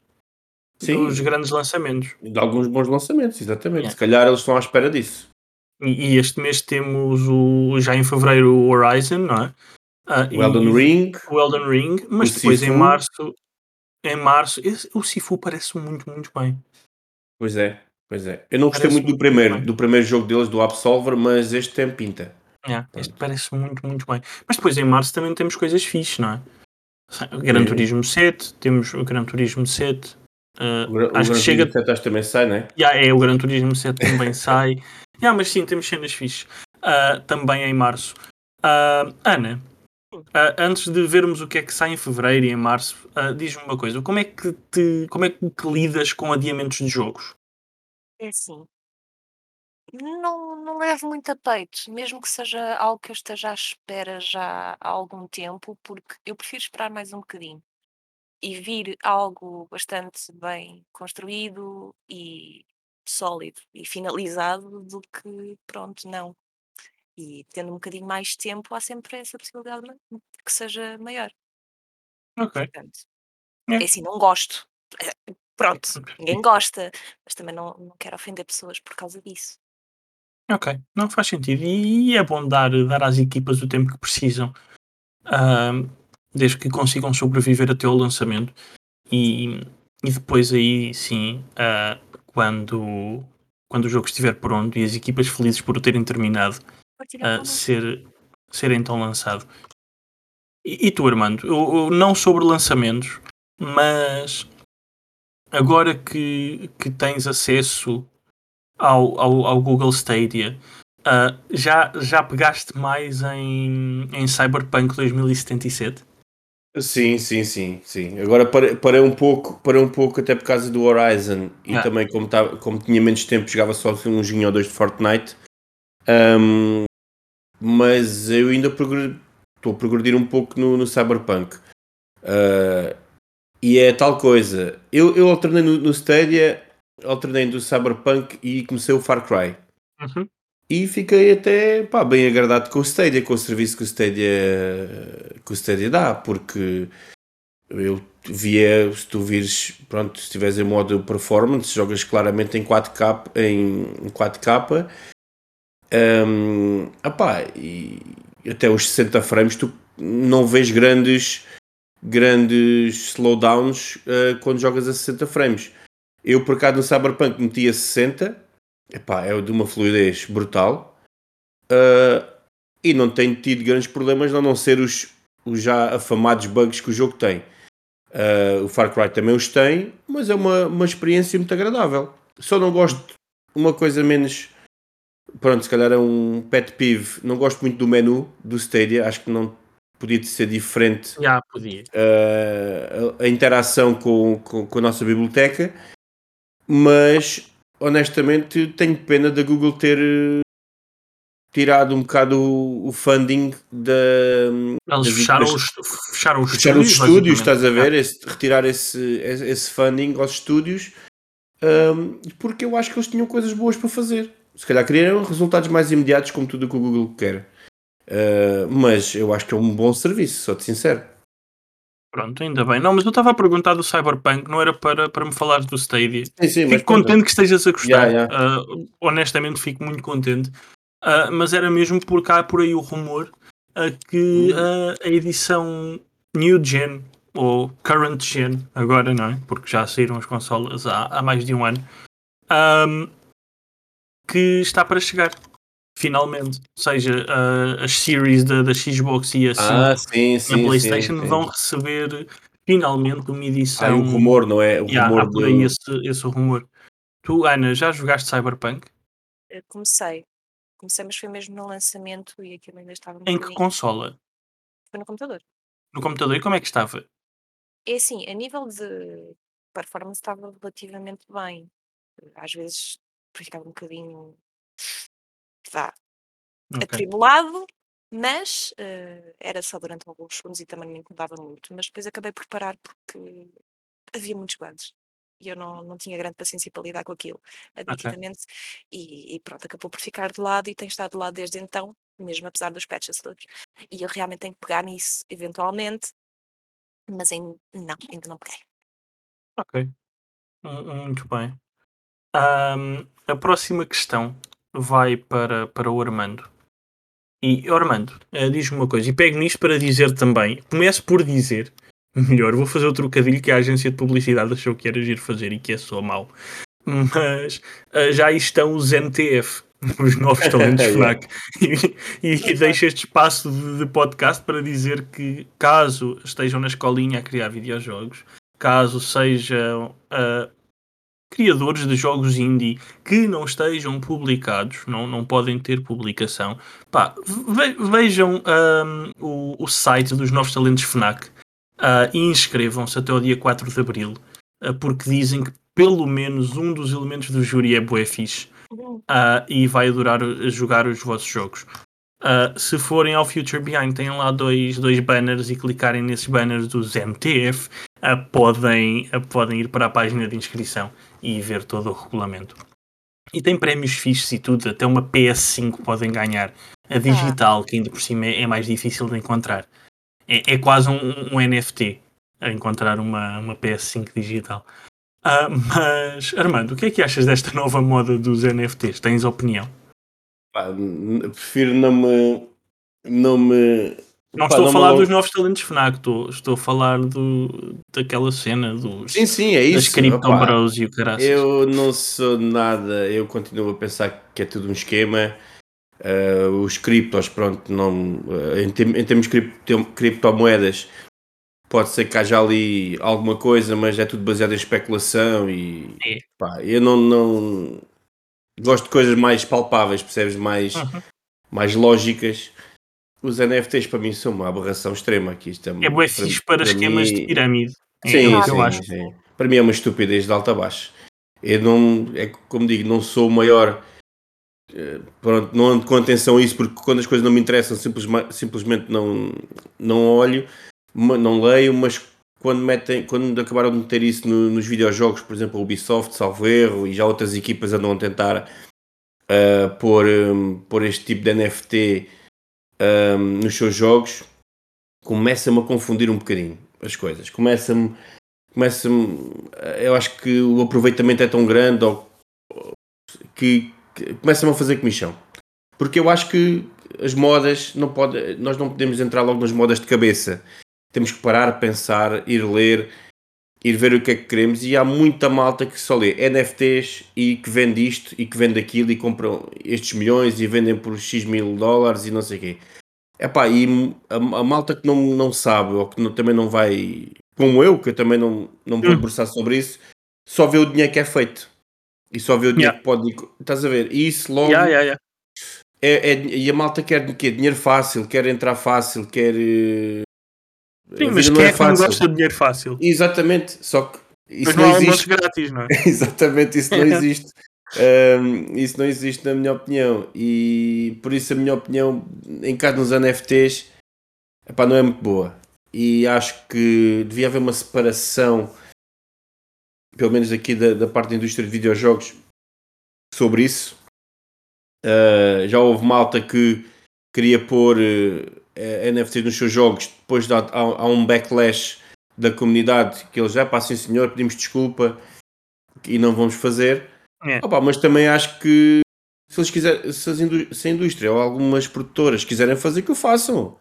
Speaker 3: Sim,
Speaker 1: dos grandes lançamentos.
Speaker 3: de alguns bons lançamentos, exatamente.
Speaker 1: Yeah.
Speaker 3: Se calhar eles estão à espera disso.
Speaker 1: E, e este mês temos o, já em fevereiro o Horizon, não é? Ah,
Speaker 3: O Elden Ring,
Speaker 1: O Elden Ring, mas depois em
Speaker 3: Sifu.
Speaker 1: março, em março, esse- o Sifu parece muito, muito bem.
Speaker 3: pois é, pois é. Eu não gostei
Speaker 1: Parece
Speaker 3: muito do
Speaker 1: muito
Speaker 3: primeiro,
Speaker 1: bem.
Speaker 3: do primeiro jogo deles, do Absolver, mas este tem pinta.
Speaker 1: Yeah, este parece muito, muito bem. Mas depois em março também temos coisas fixes, não é? Gran
Speaker 3: Sim.
Speaker 1: Turismo 7, temos o Gran Turismo 7. Ah,
Speaker 3: O, Gra- o
Speaker 1: acho que
Speaker 3: Gran
Speaker 1: chega.
Speaker 3: Turismo 7 acho que também sai, não é?
Speaker 1: Yeah, é, o Gran Turismo 7 também sai. Yeah, mas sim, temos cenas fixes. Ah, também em março. Ah, Ana, antes de vermos o que é que sai em fevereiro e em março, diz-me uma coisa: como é que te, como é que lidas com adiamentos de jogos?
Speaker 2: É assim. Não, não levo muito a peito, mesmo que seja algo que eu esteja à espera já há algum tempo, porque eu prefiro esperar mais um bocadinho e vir algo bastante bem construído e sólido e finalizado do que pronto, não. E tendo um bocadinho mais de tempo, há sempre essa possibilidade ma- que seja maior.
Speaker 1: Ok.
Speaker 2: Portanto,
Speaker 1: É.
Speaker 2: é assim, não gosto. Eh, Pronto, ninguém gosta, mas também não, não quero ofender pessoas por causa disso.
Speaker 1: Ok, não faz sentido. E é bom dar, dar às equipas o tempo que precisam, ahm, desde que consigam sobreviver até o lançamento. E, e depois aí sim, ah, quando, quando o jogo estiver pronto e as equipas felizes por o terem terminado,
Speaker 2: connosco.
Speaker 1: ser, ser então lançado. E, e tu, Armando, eu, eu não sobre lançamentos, mas agora que, que tens acesso ao, ao, ao Google Stadia, ah, já, já pegaste mais em, em Cyberpunk 2077?
Speaker 3: Sim, sim, sim, sim. Agora parei, parei um pouco, parei um pouco até por causa do Horizon e
Speaker 1: Ah.
Speaker 3: também como, tava, como tinha menos tempo jogava só assim um joguinho ou dois de Fortnite. Ahm, mas eu ainda progre- estou a progredir um pouco no, no Cyberpunk. Ah, E é tal coisa. Eu, eu alternei no, no Stadia, alternei do Cyberpunk e comecei o Far Cry.
Speaker 1: Uhum.
Speaker 3: E fiquei até pá, bem agradado com o Stadia, com o serviço que o Stadia, que o Stadia dá, porque eu via, se tu vires, pronto, se estiveres em modo performance, jogas claramente em 4K, em 4K, um, opá, e até os 60 frames tu não vês grandes grandes slowdowns uh, quando jogas a 60 frames. Eu por acaso no Cyberpunk meti a 60, epá, é de uma fluidez brutal uh, e não tenho tido grandes problemas a não ser os, os já afamados bugs que o jogo tem. Uh, o Far Cry também os tem, mas é uma, uma experiência muito agradável. Só não gosto uma coisa menos. Pronto, se calhar é um pet peeve. Não gosto muito do menu do Stadia. Acho que não podia ser diferente.
Speaker 1: Já, podia.
Speaker 3: Uh, a, a, interação com, com, com, a nossa biblioteca. Mas, honestamente, tenho pena da Google ter tirado um bocado o, funding da.
Speaker 1: Eles fecharam, os, fecharam os
Speaker 3: fecharam estúdios. Os estúdios estás a ver? Esse, retirar esse, esse funding aos estúdios, um, porque eu acho que eles tinham coisas boas para fazer. Se calhar queriam resultados mais imediatos, como tudo o que o Google quer. Uh, mas eu acho que é um bom serviço, sou-te sincero.
Speaker 1: Pronto, ainda bem. Não, mas eu estava a perguntar do Cyberpunk, não era para, para me falar do Stadia.
Speaker 3: Sim, sim,
Speaker 1: fico contente que estejas a gostar. Yeah, yeah. Uh, honestamente, fico muito contente. Uh, mas era mesmo porque há por aí o rumor uh, que uh, a edição New Gen ou Current Gen, agora não é? Porque já saíram as consolas há, há mais de um ano, um, que está para chegar. Finalmente, ou seja, as series da, da Xbox e assim
Speaker 3: ah, sim, sim,
Speaker 1: na PlayStation sim, vão receber finalmente uma edição.
Speaker 3: Há um rumor, não é? O
Speaker 1: yeah, rumor há por aí esse, esse rumor. Tu, Ana, já jogaste Cyberpunk?
Speaker 2: Eu comecei. Comecei, mas foi mesmo no lançamento e aquilo ainda estava
Speaker 1: Em que consola?
Speaker 2: Foi no computador.
Speaker 1: No computador? E como é que estava?
Speaker 2: É assim, a nível de performance estava relativamente bem. Às vezes ficava um bocadinho vá,
Speaker 1: Ok.
Speaker 2: atribulado, mas eh, era só durante alguns segundos e também me incomodava muito. Mas depois acabei por parar porque havia muitos bugs e eu não, não tinha grande paciência para lidar com aquilo, admitidamente, e, e pronto, acabou por ficar de lado e tem estado de lado desde então, mesmo apesar dos patches todos. E eu realmente tenho que pegar nisso, eventualmente, mas ainda não, ainda não peguei.
Speaker 1: Ok. Muito bem. a próxima questão vai para, para o Armando. E Armando, uh, diz-me uma coisa, e pego nisto para dizer também, começo por dizer Melhor, vou fazer o trocadilho que a agência de publicidade achou que era giro fazer e que é só mau. Mas uh, já estão os NTF, os novos talentos FNAC. e, e deixo este espaço de, de, podcast para dizer que, caso estejam na escolinha a criar videojogos, caso sejam uh, criadores de jogos indie que não estejam publicados, não, não podem ter publicação, pá, ve vejam um, o, o site dos novos talentos FNAC Uh, e inscrevam-se até o dia 4 de Abril, uh, porque dizem que pelo menos um dos elementos do júri é bué fixe uh, e vai adorar jogar os vossos jogos. se forem ao Future Behind, têm lá dois, dois banners e clicarem nesses banners dos MTF, podem, podem ir para a página de inscrição e ver todo o regulamento. E tem prémios fixes e tudo, até uma PS5 podem ganhar. A digital, que ainda por cima é mais difícil de encontrar é, é quase um, um, NFT a encontrar uma, uma PS5 digital. Uh, mas, Armando, o que é que achas desta nova moda dos NFTs? Tens opinião?
Speaker 3: Pá, prefiro não me. Não me.
Speaker 1: Não estou não a falar dos novos talentos FNAC, estou, estou a falar do, daquela cena dos,
Speaker 3: sim, sim, é isso.
Speaker 1: das Crypto Bros e o caraças.
Speaker 3: Eu não sou nada, eu continuo a pensar que é tudo um esquema. Uh, os criptos, pronto, não, uh, em, em, termos de cripto, criptomoedas, pode ser que haja ali alguma coisa, mas é tudo baseado em especulação e
Speaker 1: é.
Speaker 3: pá, eu não, não gosto de coisas mais palpáveis, percebes? Mais,
Speaker 1: uhum.
Speaker 3: mais lógicas. Os NFTs para mim são uma aberração extrema aqui. Isto
Speaker 1: é, é bem fixe para, para esquemas mim... de pirâmide.
Speaker 3: É sim, é sim, eu acho. sim. Para mim é uma estupidez de alta a baixo. Eu não, é como digo, não sou o maior eh, pronto, não ando com atenção a isso porque quando as coisas não me interessam simplesmente não, não olho, não leio, mas quando, metem, quando acabaram de meter isso no- nos videojogos, por exemplo, a Ubisoft, salvo erro, e já outras equipas andam a tentar uh, pôr, um, pôr este tipo de NFT um, nos seus jogos, começa-me a confundir um bocadinho as coisas. Começa-me. Começa-me. Eu acho que o aproveitamento é tão grande ou, que, que começa-me a fazer comichão. Porque eu acho que as modas não pode, nós não podemos entrar logo nas modas de cabeça. Temos que parar, pensar, ir ler, ir ver o que é que queremos. E há muita malta que só lê NFTs e que vende isto e que vende aquilo e compram estes milhões e vendem por X mil dólares e não sei o quê. Epá, e a, a malta que não, não sabe ou que não- também não vai, como eu, que eu também não, não me vou
Speaker 1: Hum.
Speaker 3: debruçar sobre isso, só vê o dinheiro que é feito. E só vê o dinheiro
Speaker 1: Yeah.
Speaker 3: que pode. Estás a ver? E isso logo.
Speaker 1: Yeah, yeah.
Speaker 3: É, é- e a malta quer de quê? Dinheiro fácil, quer entrar fácil, quer.
Speaker 1: Sim, mas quem é que não gosta de dinheiro fácil?
Speaker 3: Exatamente, só que isso
Speaker 1: Mas
Speaker 3: não,
Speaker 1: não
Speaker 3: existe.
Speaker 1: grátis, não é?
Speaker 3: Exatamente, isso não existe. Ahm, isso não existe na minha opinião. E por isso a minha opinião em caso nos NFTs epá, não é muito boa. E acho que devia haver uma separação, pelo menos aqui da, da parte da indústria de videojogos, sobre isso. Ah, já houve malta que queria pôr eh, NFTs nos seus jogos, depois dá, há, há um backlash da comunidade que eles já passem senhor, pedimos desculpa e não vamos fazer.
Speaker 1: É.
Speaker 3: Opa, mas também acho que se eles quiserem, se, indú- se a indústria ou algumas produtoras quiserem fazer, que o façam.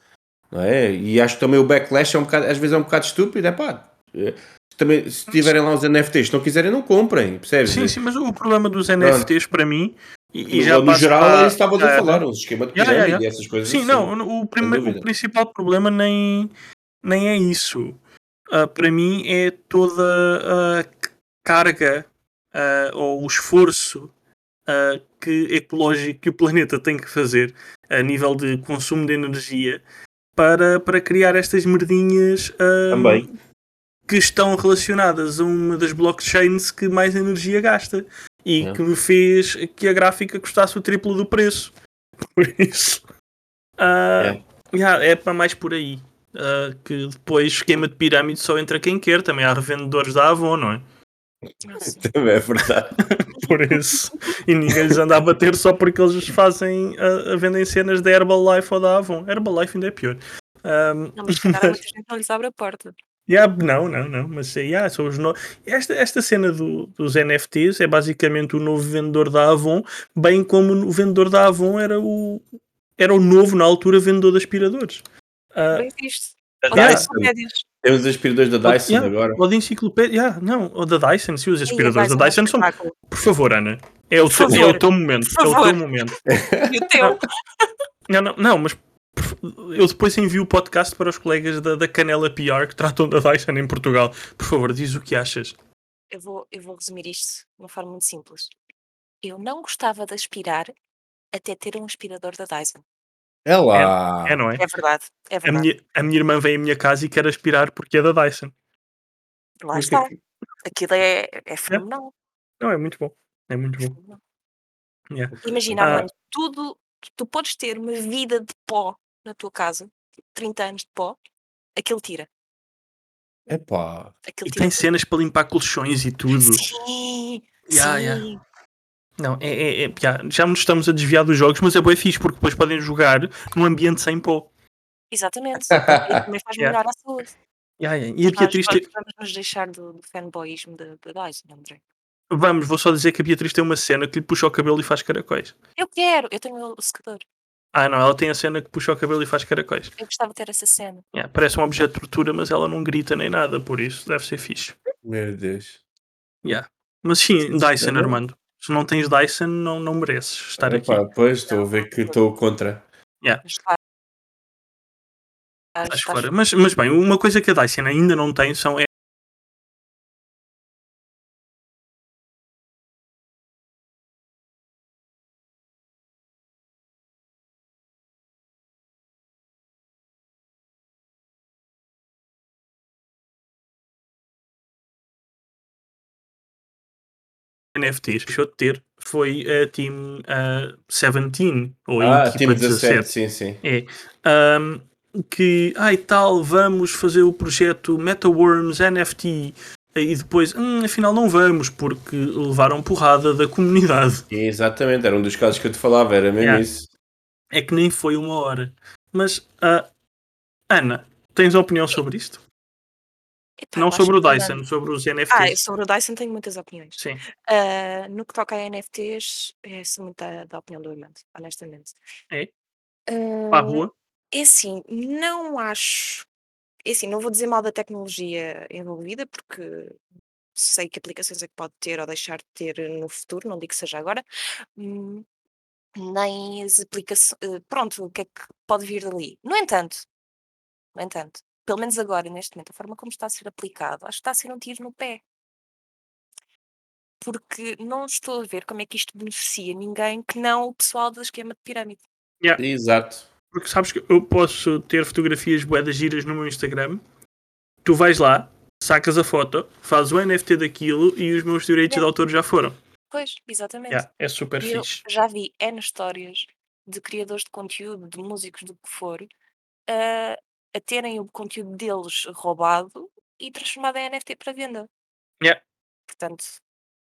Speaker 3: Não é? E acho que também o backlash é um bocado, às vezes é um bocado estúpido. É pá, eh, também, se tiverem lá os NFTs, se não quiserem, não comprem. Percebes?
Speaker 1: Sim, sim, mas o problema dos NFTs para mim, e, e
Speaker 3: no geral,
Speaker 1: para-
Speaker 3: é isso que estavas a falar, o esquema de
Speaker 1: Yeah,
Speaker 3: pirâmide
Speaker 1: yeah,
Speaker 3: e essas coisas
Speaker 1: Sim,
Speaker 3: assim.
Speaker 1: não, o, prime-
Speaker 3: dúvida.
Speaker 1: o principal problema nem, nem é isso. Ah, para mim é toda a carga ah, ou o esforço ah, que ecológico que o planeta tem que fazer a nível de consumo de energia para, para criar estas merdinhas que estão relacionadas a uma das blockchains que mais energia gasta e
Speaker 3: É.
Speaker 1: que me fez que a gráfica custasse o triplo do preço. Por isso, ah, yeah, é para mais por aí. Ah, que depois esquema de pirâmide só entra quem quer, também há revendedores da Avon, não é?
Speaker 3: Também é verdade.
Speaker 1: Por isso, e ninguém lhes anda a bater só porque eles fazem a, a vendem cenas da Herbalife ou da Avon. Herbalife ainda é pior. Ahm,
Speaker 2: Não, mas há muita gente não lhes abre a porta.
Speaker 1: Yeah, não, não, não, mas yeah, são os no... esta, esta cena do- dos NFTs é basicamente o novo vendedor da Avon, bem como o vendedor da Avon era o, era o novo, na altura, vendedor de aspiradores. Ah,
Speaker 2: Bem visto.
Speaker 3: A
Speaker 1: Yeah.
Speaker 3: Dyson. Temos aspiradores da Dyson
Speaker 1: yeah,
Speaker 3: agora.
Speaker 1: Ou de enciclopédia, yeah, não, ou da Dyson, sim, os aspiradores da Dyson
Speaker 2: é
Speaker 1: são. Por favor, Ana, é o, teu, é o teu momento, é o teu momento.
Speaker 2: E o teu?
Speaker 1: Não, não, não, mas eu depois envio o podcast para os colegas da, da Canela PR que tratam da Dyson em Portugal. Por favor, diz o que achas.
Speaker 2: Eu vou, eu vou resumir isto de uma forma muito simples. Eu não gostava de aspirar até ter um aspirador da Dyson.
Speaker 3: É lá.
Speaker 1: É, não é?
Speaker 2: É verdade. É
Speaker 1: A
Speaker 2: verdade.
Speaker 1: minha, a minha irmã vem à minha casa e quer aspirar porque é da Dyson.
Speaker 2: Lá
Speaker 1: Mas
Speaker 2: está.
Speaker 1: que-
Speaker 2: Aquilo é, é fenomenal.
Speaker 1: Não, é muito bom. É muito bom.
Speaker 2: fenomenal.
Speaker 1: Yeah.
Speaker 2: Imagina,
Speaker 1: Ah.
Speaker 2: Armando, tudo, tu- tu podes ter uma vida de pó na tua casa, tipo 30 anos de pó, aquilo tira.
Speaker 3: Epá.
Speaker 2: Aquilo
Speaker 1: E
Speaker 2: tira
Speaker 1: tem
Speaker 2: tudo.
Speaker 1: cenas para limpar colchões e tudo.
Speaker 2: Sim,
Speaker 1: Yeah,
Speaker 2: sim.
Speaker 1: yeah. Não, é, é- é- já, já nos estamos a desviar dos jogos, mas é bem fixe porque depois podem jogar num ambiente sem pó.
Speaker 2: Exatamente. E também faz
Speaker 1: Yeah.
Speaker 2: melhorar a saúde.
Speaker 1: Yeah, yeah. E a
Speaker 2: Nós
Speaker 1: Beatriz tem...
Speaker 2: vamos, vamos nos deixar do, do fanboyismo da da Dyson, André.
Speaker 1: Vamos, vou só dizer que a Beatriz tem uma cena que lhe puxa o cabelo e faz caracóis.
Speaker 2: Eu quero, eu tenho o secador.
Speaker 1: Ah, não, ela tem a cena que puxa o cabelo e faz caracóis.
Speaker 2: Eu gostava de ter essa cena.
Speaker 1: Yeah, parece um objeto de tortura, mas ela não grita nem nada, por isso deve ser fixe.
Speaker 3: Meu Deus.
Speaker 1: Mas sim, Dyson. Armando. Se não tens Dyson, não, não mereces estar aqui.
Speaker 3: Pois estou a ver que estou contra.
Speaker 1: Estás
Speaker 2: estás-
Speaker 1: fora. Mas, mas bem, uma coisa que a Dyson ainda não tem são é NFTs. Deixou de ter foi a Team ah, 17 ou a
Speaker 3: Ah,
Speaker 1: equipa
Speaker 3: time
Speaker 1: 17.
Speaker 3: 17, sim, sim.
Speaker 1: Um, que, ai tal, vamos fazer o projeto MetaWorms NFT e depois, hum, afinal não vamos porque levaram porrada da comunidade.
Speaker 3: Exatamente, era um dos casos que eu te falava, era mesmo isso.
Speaker 1: É que nem foi uma hora. Mas, ah, Ana, tens opinião sobre isto?
Speaker 2: Epá,
Speaker 1: Não
Speaker 2: eu acho
Speaker 1: sobre o
Speaker 2: que
Speaker 1: Dyson, sobre os
Speaker 2: Ah,
Speaker 1: NFTs.
Speaker 2: sobre o Dyson tenho muitas opiniões.
Speaker 1: Sim.
Speaker 2: Ah, no que toca a NFTs, é sou muito da, da opinião do Armando, honestamente.
Speaker 1: É?
Speaker 2: Ah,
Speaker 1: Para a rua?
Speaker 2: É assim, não acho. É assim, não vou dizer mal da tecnologia envolvida, porque sei que aplicações é que pode ter ou deixar de ter no futuro, não digo que seja agora, hum, nem as aplicações. Pronto, o que é que pode vir dali. No entanto, no entanto, pelo menos agora, neste momento, a forma como está a ser aplicado, acho que está a ser um tiro no pé. Porque não estou a ver como é que isto beneficia ninguém que não o pessoal do esquema de pirâmide.
Speaker 3: Exato.
Speaker 1: Porque sabes que eu posso ter fotografias boedas giras no meu Instagram, tu vais lá, sacas a foto, fazes o NFT daquilo e os meus direitos
Speaker 2: Yeah.
Speaker 1: de autor já foram.
Speaker 2: Pois, exatamente.
Speaker 1: Yeah, é super
Speaker 2: E eu
Speaker 1: fixe.
Speaker 2: já vi N histórias de criadores de conteúdo, de músicos, do que for, a, a terem o conteúdo deles roubado e transformado em NFT para venda.
Speaker 1: Yeah.
Speaker 2: Portanto,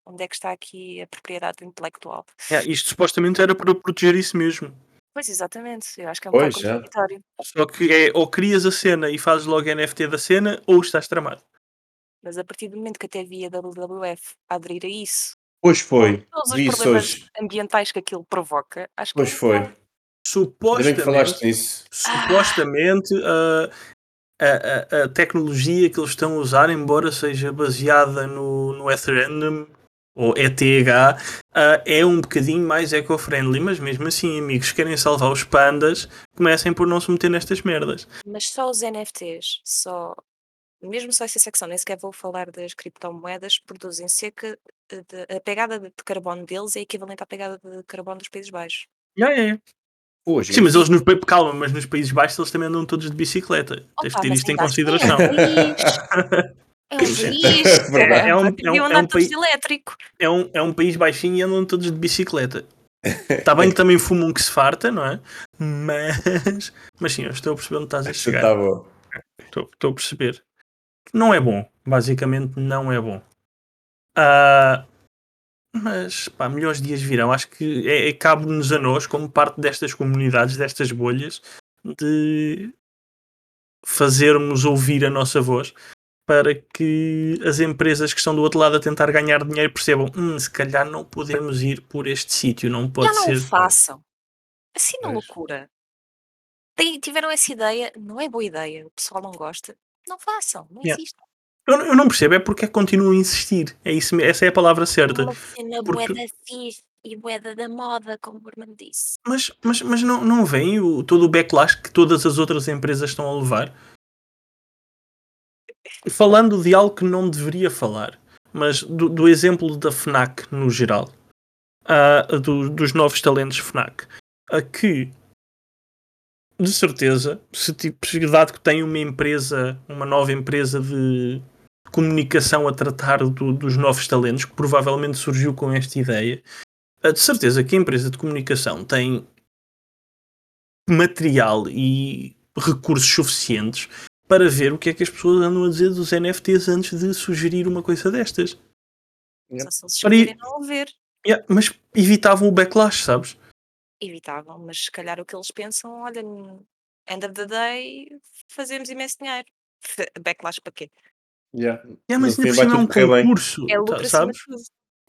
Speaker 2: onde é que está aqui a propriedade intelectual?
Speaker 1: Yeah, isto supostamente era para proteger isso mesmo.
Speaker 2: Pois, exatamente. Eu acho que é um
Speaker 3: Pois,
Speaker 2: bocado
Speaker 3: já.
Speaker 2: contraditório.
Speaker 1: Só que é ou crias a cena e fazes logo NFT da cena ou estás tramado.
Speaker 2: Mas a partir do momento que até vi a WWF aderir a isso,
Speaker 3: Pois foi.
Speaker 2: todos os
Speaker 3: Vi isso
Speaker 2: problemas
Speaker 3: hoje.
Speaker 2: ambientais que aquilo provoca, acho que
Speaker 3: Pois
Speaker 2: é
Speaker 3: foi.
Speaker 1: Supostamente,
Speaker 3: nisso.
Speaker 1: supostamente a, a, a, a tecnologia que eles estão a usar, embora seja baseada no, no Ethereum ou ETH, ah, é um bocadinho mais eco-friendly, mas mesmo assim, amigos, se querem salvar os pandas, comecem por não se meter nestas merdas.
Speaker 2: Mas só os NFTs, só, mesmo só essa secção, nem sequer vou falar das criptomoedas, produzem cerca de, a pegada de carbono deles é equivalente à pegada de carbono dos Países Baixos.
Speaker 1: Yeah, yeah, yeah.
Speaker 3: Hoje.
Speaker 1: Sim, mas eles nos, calma, mas nos Países Baixos eles também andam todos de bicicleta. Tens de
Speaker 2: Opa,
Speaker 1: ter isto em consideração.
Speaker 2: É um país. É um.
Speaker 1: É um- é um- é um país-
Speaker 2: elétrico.
Speaker 1: é um, é um país baixinho e andam todos de bicicleta. Está bem que também fumam que se farta, não é? Mas, mas sim, eu estou a perceber onde estás a chegar.
Speaker 3: tá bom.
Speaker 1: Estou, estou a perceber. Não é bom. Basicamente, não é bom. Ah, mas, pá, melhores dias virão. Acho que é, é cabe-nos a nós, como parte destas comunidades, destas bolhas, de fazermos ouvir a nossa voz para que as empresas que estão do outro lado a tentar ganhar dinheiro percebam hum, se calhar não podemos ir por este sítio, não pode
Speaker 2: Já não
Speaker 1: ser.
Speaker 2: o façam. Assim na loucura. Tem- tiveram essa ideia, não é boa ideia, o pessoal não gosta. Não façam, não
Speaker 1: Yeah.
Speaker 2: existe.
Speaker 1: Eu, eu não percebo, é porque é que continuam a insistir. É isso, essa é a palavra certa.
Speaker 2: Uma cena
Speaker 1: porque-
Speaker 2: boeda fixe e boeda da moda, como o Herman disse.
Speaker 1: Mas, mas, mas não, não vem o, todo o backlash que todas as outras empresas estão a levar? Falando de algo que não deveria falar, mas do, do exemplo da FNAC no geral, ah, do- dos novos talentos FNAC, a que de certeza, se tipo, dado que tem uma empresa, uma nova empresa de comunicação a tratar do- dos novos talentos, que provavelmente surgiu com esta ideia, ah, de certeza que a empresa de comunicação tem material e recursos suficientes para ver o que é que as pessoas andam a dizer dos NFTs antes de sugerir uma coisa destas.
Speaker 2: Só se eles
Speaker 1: e-
Speaker 2: escolherem não ver.
Speaker 1: Yeah, mas evitavam o backlash, sabes?
Speaker 2: Evitavam, mas se calhar o que eles pensam, olha, end of the day, fazemos imenso dinheiro. Backlash para quê?
Speaker 3: Yeah.
Speaker 1: Yeah, mas
Speaker 3: No
Speaker 1: ainda por cima é um concurso,
Speaker 2: É
Speaker 1: tá-
Speaker 2: lucro
Speaker 1: sabes?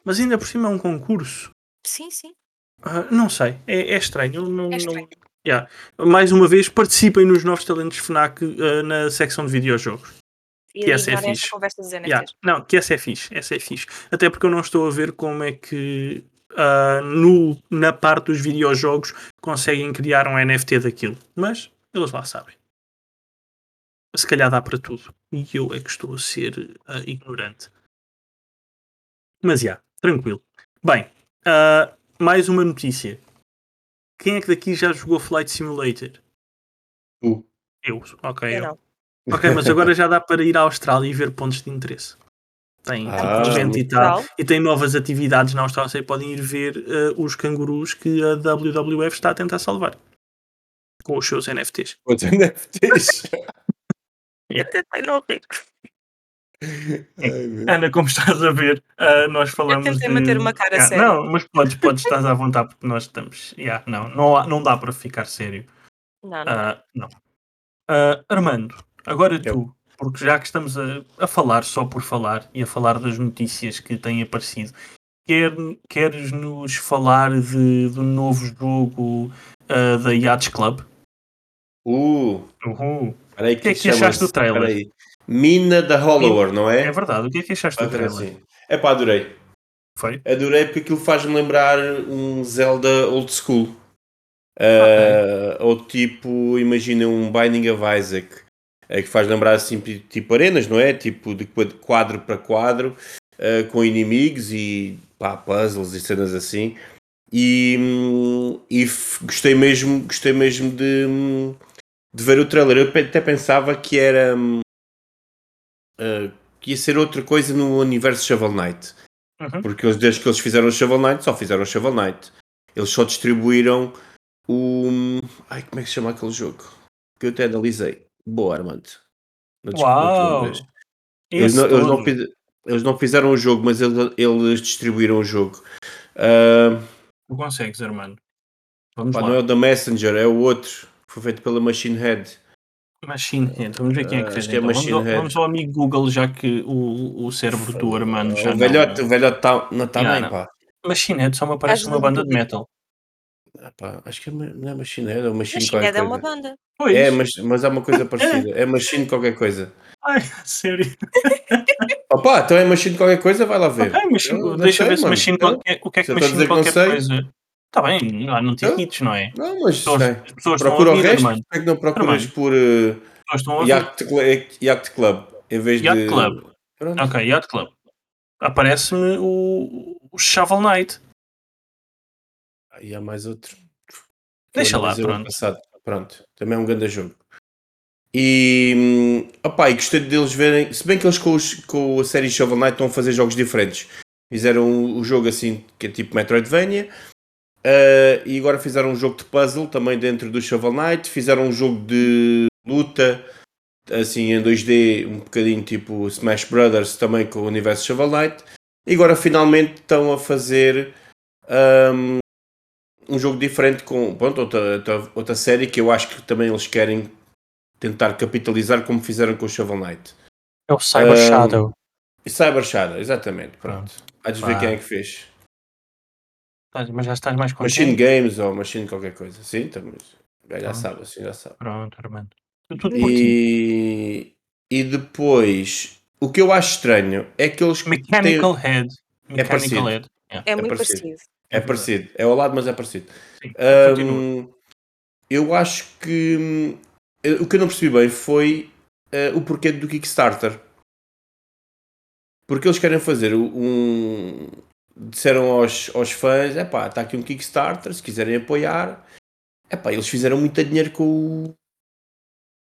Speaker 1: Mas ainda por cima é um concurso.
Speaker 2: Sim, sim.
Speaker 1: Ah, não sei, é, é estranho. Não,
Speaker 2: É
Speaker 1: não-
Speaker 2: estranho.
Speaker 1: Yeah. Mais uma vez, participem nos novos talentos FNAC ah, na secção de videojogos.
Speaker 2: E
Speaker 1: Que essa é fixe. Yeah. Não, que essa é fixe, essa é fixe. Até porque eu não estou a ver como é que ah, no, na parte dos videojogos conseguem criar um NFT daquilo. Mas eles lá sabem. Se calhar dá para tudo. E eu é que estou a ser ah, ignorante. Mas já, tranquilo. Bem, ah, mais uma notícia. Quem é que daqui já jogou Flight Simulator?
Speaker 3: Tu.
Speaker 1: Eu, ok.
Speaker 2: Eu
Speaker 1: eu. Ok, mas agora já dá para ir à Austrália e ver pontos de interesse. Tem
Speaker 3: Ah,
Speaker 1: tipo, evento e tal. E tem novas atividades na Austrália e podem ir ver eh, os cangurus que a WWF está a tentar salvar. com os seus NFTs.
Speaker 3: Os NFTs.
Speaker 2: Eu tentei não rir.
Speaker 3: Ai.
Speaker 1: Ana, como estás a ver, ah, nós falamos
Speaker 2: tentei
Speaker 1: de...
Speaker 2: manter uma cara
Speaker 1: Ah,
Speaker 2: séria.
Speaker 1: Não, mas podes, podes estar à vontade porque nós estamos... Yeah, não, não, não dá para ficar sério.
Speaker 2: Não, não.
Speaker 1: Ah, não. Ah, Armando, agora
Speaker 3: Eu.
Speaker 1: tu, porque já que estamos a, a falar só por falar e a falar das notícias que têm aparecido, quer, queres nos falar de, do novo jogo da Yachts Club?
Speaker 3: Uh,
Speaker 1: Uhul.
Speaker 3: Peraí,
Speaker 1: O que é que achaste do trailer?
Speaker 3: Peraí. Mina da Hollower, não é?
Speaker 1: É verdade, o que é que achaste do
Speaker 3: Vai ver
Speaker 1: trailer?
Speaker 3: assim. É pá, adorei.
Speaker 1: Foi?
Speaker 3: Adorei porque aquilo faz-me lembrar um Zelda old school. Ah, Ou tipo, imagina um Binding of Isaac, é que faz lembrar assim, tipo arenas, não é? Tipo de quadro para quadro, ah, com inimigos e pá, puzzles e cenas assim. E, hum, e gostei mesmo, gostei mesmo de, hum, de ver o trailer. Eu até pensava que era hum, ah, que ia ser outra coisa no universo Shovel Knight.
Speaker 1: Uhum.
Speaker 3: Porque eles, desde que eles fizeram o Shovel Knight, só fizeram o Shovel Knight. Eles só distribuíram o. Ai, como é que se chama aquele jogo? Que eu até analisei. Boa, Armando. Não não
Speaker 1: Uau!
Speaker 3: Eles não, eles, não eles não fizeram o jogo, mas eles, eles distribuíram o jogo. Ah,
Speaker 1: Tu consegues, Armando. Vamos
Speaker 3: pá,
Speaker 1: lá.
Speaker 3: não é o da Messenger, é o outro. Foi feito pela Machine Head.
Speaker 1: Machine Head, vamos ver quem é que
Speaker 3: Ah,
Speaker 1: fez.
Speaker 3: acho que é
Speaker 1: então. vamos,
Speaker 3: Machine
Speaker 1: ao,
Speaker 3: Head.
Speaker 1: vamos ao amigo Google, já que o, o cérebro do Armando já
Speaker 3: o velhote,
Speaker 1: não...
Speaker 3: o velhote tá, não está
Speaker 1: Yeah,
Speaker 3: bem,
Speaker 1: não.
Speaker 3: pá.
Speaker 1: Machine Head só me aparece
Speaker 2: Ajuda
Speaker 1: uma banda de metal.
Speaker 3: Ah, pá, Acho que é, não é Machine Head, é o Machine qualquer
Speaker 2: Shinhead é uma banda.
Speaker 1: Pois.
Speaker 3: É, mas, mas há uma coisa parecida. É Machine qualquer coisa.
Speaker 1: Ai, sério.
Speaker 3: Opa, então é Machine qualquer coisa, vai lá ver.
Speaker 1: Ok, machine,
Speaker 3: Eu não
Speaker 1: deixa
Speaker 3: sei,
Speaker 1: ver se
Speaker 3: mano.
Speaker 1: Machine qualquer, o que é que
Speaker 3: eu
Speaker 1: Machine
Speaker 3: não
Speaker 1: qualquer coisa. Está bem, não, não
Speaker 3: Então?
Speaker 1: irrites, não é?
Speaker 3: Não, mas
Speaker 1: Pessoas,
Speaker 3: tem.
Speaker 1: as pessoas
Speaker 3: procura
Speaker 1: estão
Speaker 3: o
Speaker 1: ouvir,
Speaker 3: resto.
Speaker 1: Armando.
Speaker 3: Por que não procuras por uh,
Speaker 1: ouvir.
Speaker 3: Yacht, Cl- Yacht Club em vez
Speaker 1: Yacht
Speaker 3: de.
Speaker 1: Club.
Speaker 3: Pronto.
Speaker 1: Ok, Yacht Club. Aparece-me o, o Shovel Knight.
Speaker 3: E há mais outro.
Speaker 1: Deixa lá, pronto.
Speaker 3: Passado. Pronto, também é um grande jogo. E, hum, opá, e gostei deles verem, se bem que eles com, os- com a série Shovel Knight estão a fazer jogos diferentes. Fizeram o o jogo assim, que é tipo Metroidvania, eh, e agora fizeram um jogo de puzzle também dentro do Shovel Knight, fizeram um jogo de luta, assim em 2D, um bocadinho tipo Smash Brothers, também com o universo Shovel Knight, e agora finalmente estão a fazer hum, um jogo diferente com pronto, outra, outra, outra série que eu acho que também eles querem tentar capitalizar como fizeram com o Shovel Knight.
Speaker 1: É o Cyber
Speaker 3: Ah,
Speaker 1: Shadow.
Speaker 3: Cyber Shadow, exatamente, pronto. Há de ver quem é que fez.
Speaker 1: Mas já estás mais contente?
Speaker 3: Machine Games ou Machine qualquer coisa. Sim, também. Já
Speaker 1: Pronto.
Speaker 3: sabe, assim já sabe.
Speaker 1: Pronto, Armando. Tudo.
Speaker 3: E, e depois, o que eu acho estranho é que eles têm-
Speaker 1: Mechanical Head. Mechanical
Speaker 3: parecido.
Speaker 1: Head. Yeah.
Speaker 2: É, muito
Speaker 3: parecido.
Speaker 2: parecido.
Speaker 3: É parecido, é ao lado, mas é parecido.
Speaker 1: Sim, continua.
Speaker 3: eu acho que eh, o que eu não percebi bem foi eh, o porquê do Kickstarter. Porque eles querem fazer um. Disseram aos, aos fãs: é pá, está aqui um Kickstarter, se quiserem apoiar. É pá, eles fizeram muito dinheiro com o.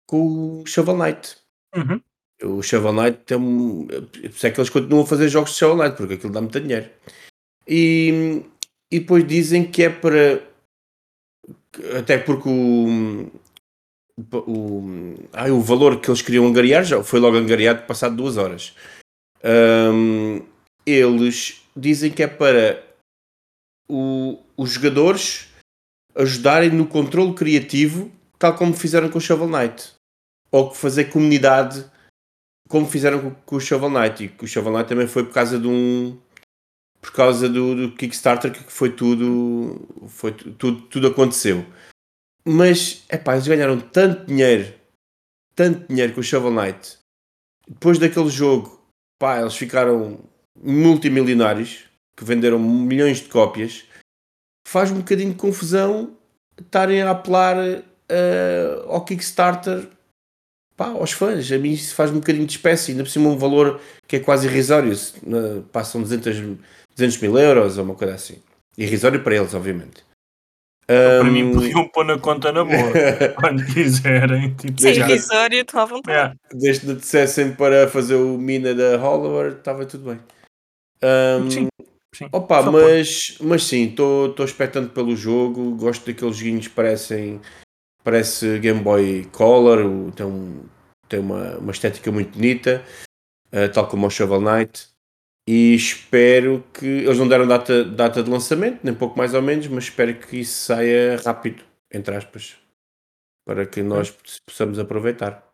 Speaker 3: com o Shovel Knight.
Speaker 1: Uhum.
Speaker 3: O Shovel Knight tem um. Por isso é que eles continuam a fazer jogos de Shovel Knight, porque aquilo dá muito dinheiro. E, e depois dizem que é para. Até porque o. O, ai, o valor que eles queriam angariar já foi logo angariado passado duas horas. Ahm, eles dizem que é para o- os jogadores ajudarem no controle criativo, tal como fizeram com o Shovel Knight, ou fazer comunidade como fizeram com, com o Shovel Knight. E o Shovel Knight também foi por causa de um por causa do, do Kickstarter que foi tudo foi tu- tudo, tudo aconteceu. Mas é pá, eles ganharam tanto dinheiro, tanto dinheiro com o Shovel Knight. Depois daquele jogo, pá, eles ficaram multimilionários que venderam milhões de cópias. Faz um bocadinho de confusão estarem a apelar eh, ao Kickstarter pá, aos fãs. A mim isso faz um bocadinho de espécie, ainda por cima um valor que é quase irrisório. Se, na- Passam 200, 200 mil euros ou uma coisa assim. Irrisório para eles, obviamente.
Speaker 1: Para
Speaker 3: Ahm,
Speaker 1: mim, podiam pôr na conta na boa. quando quiserem. Tipo,
Speaker 2: Sem irrisório, estou à vontade.
Speaker 1: yeah.
Speaker 3: Desde que dissessem para fazer o Mina da Hollower, estava tudo bem. Ahm,
Speaker 1: Sim, sim.
Speaker 3: Opa,
Speaker 1: Só
Speaker 3: mas, mas sim, estou expectante pelo jogo. Gosto daqueles joguinhos que parecem parece Game Boy Color, tem, um- tem uma, uma estética muito bonita, eh, tal como o Shovel Knight. E espero que. Eles não deram data, data de lançamento, nem pouco mais ou menos, mas espero que isso saia rápido, entre aspas, para que nós possamos aproveitar.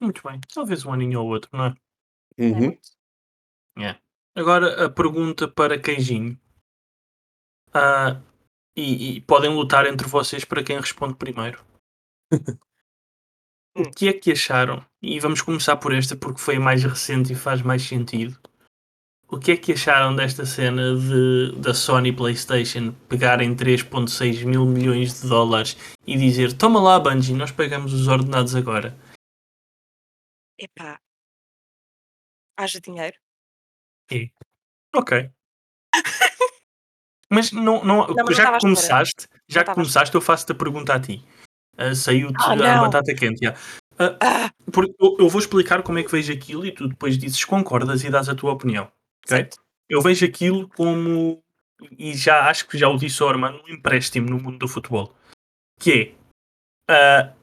Speaker 1: Muito bem. Talvez um aninho ou outro, não é?
Speaker 3: Uhum.
Speaker 1: Agora a pergunta para Queijinho. Ah, e, e podem lutar entre vocês para quem responde primeiro. o que é que acharam? E vamos começar por esta porque foi a mais recente e faz mais sentido. O que é que acharam desta cena de, da Sony PlayStation pegarem 3.6 mil milhões de dólares e dizer toma lá Bungie, nós pagamos os ordenados agora?
Speaker 2: Epá. Haja dinheiro.
Speaker 1: Ok. Mas não, não,
Speaker 2: mas não
Speaker 1: já que começaste, já que começaste, eu faço-te a pergunta a ti. Ah, Saiu-te
Speaker 2: Ah,
Speaker 1: a batata quente. já. Ah,
Speaker 2: Ah,
Speaker 1: porque eu, eu vou explicar como é que vejo aquilo e tu depois dizes concordas e dás a tua opinião. Ok?
Speaker 2: certo.
Speaker 1: Eu vejo aquilo como, e já acho que já o disse ao Armando, um empréstimo no mundo do futebol. Que é ah,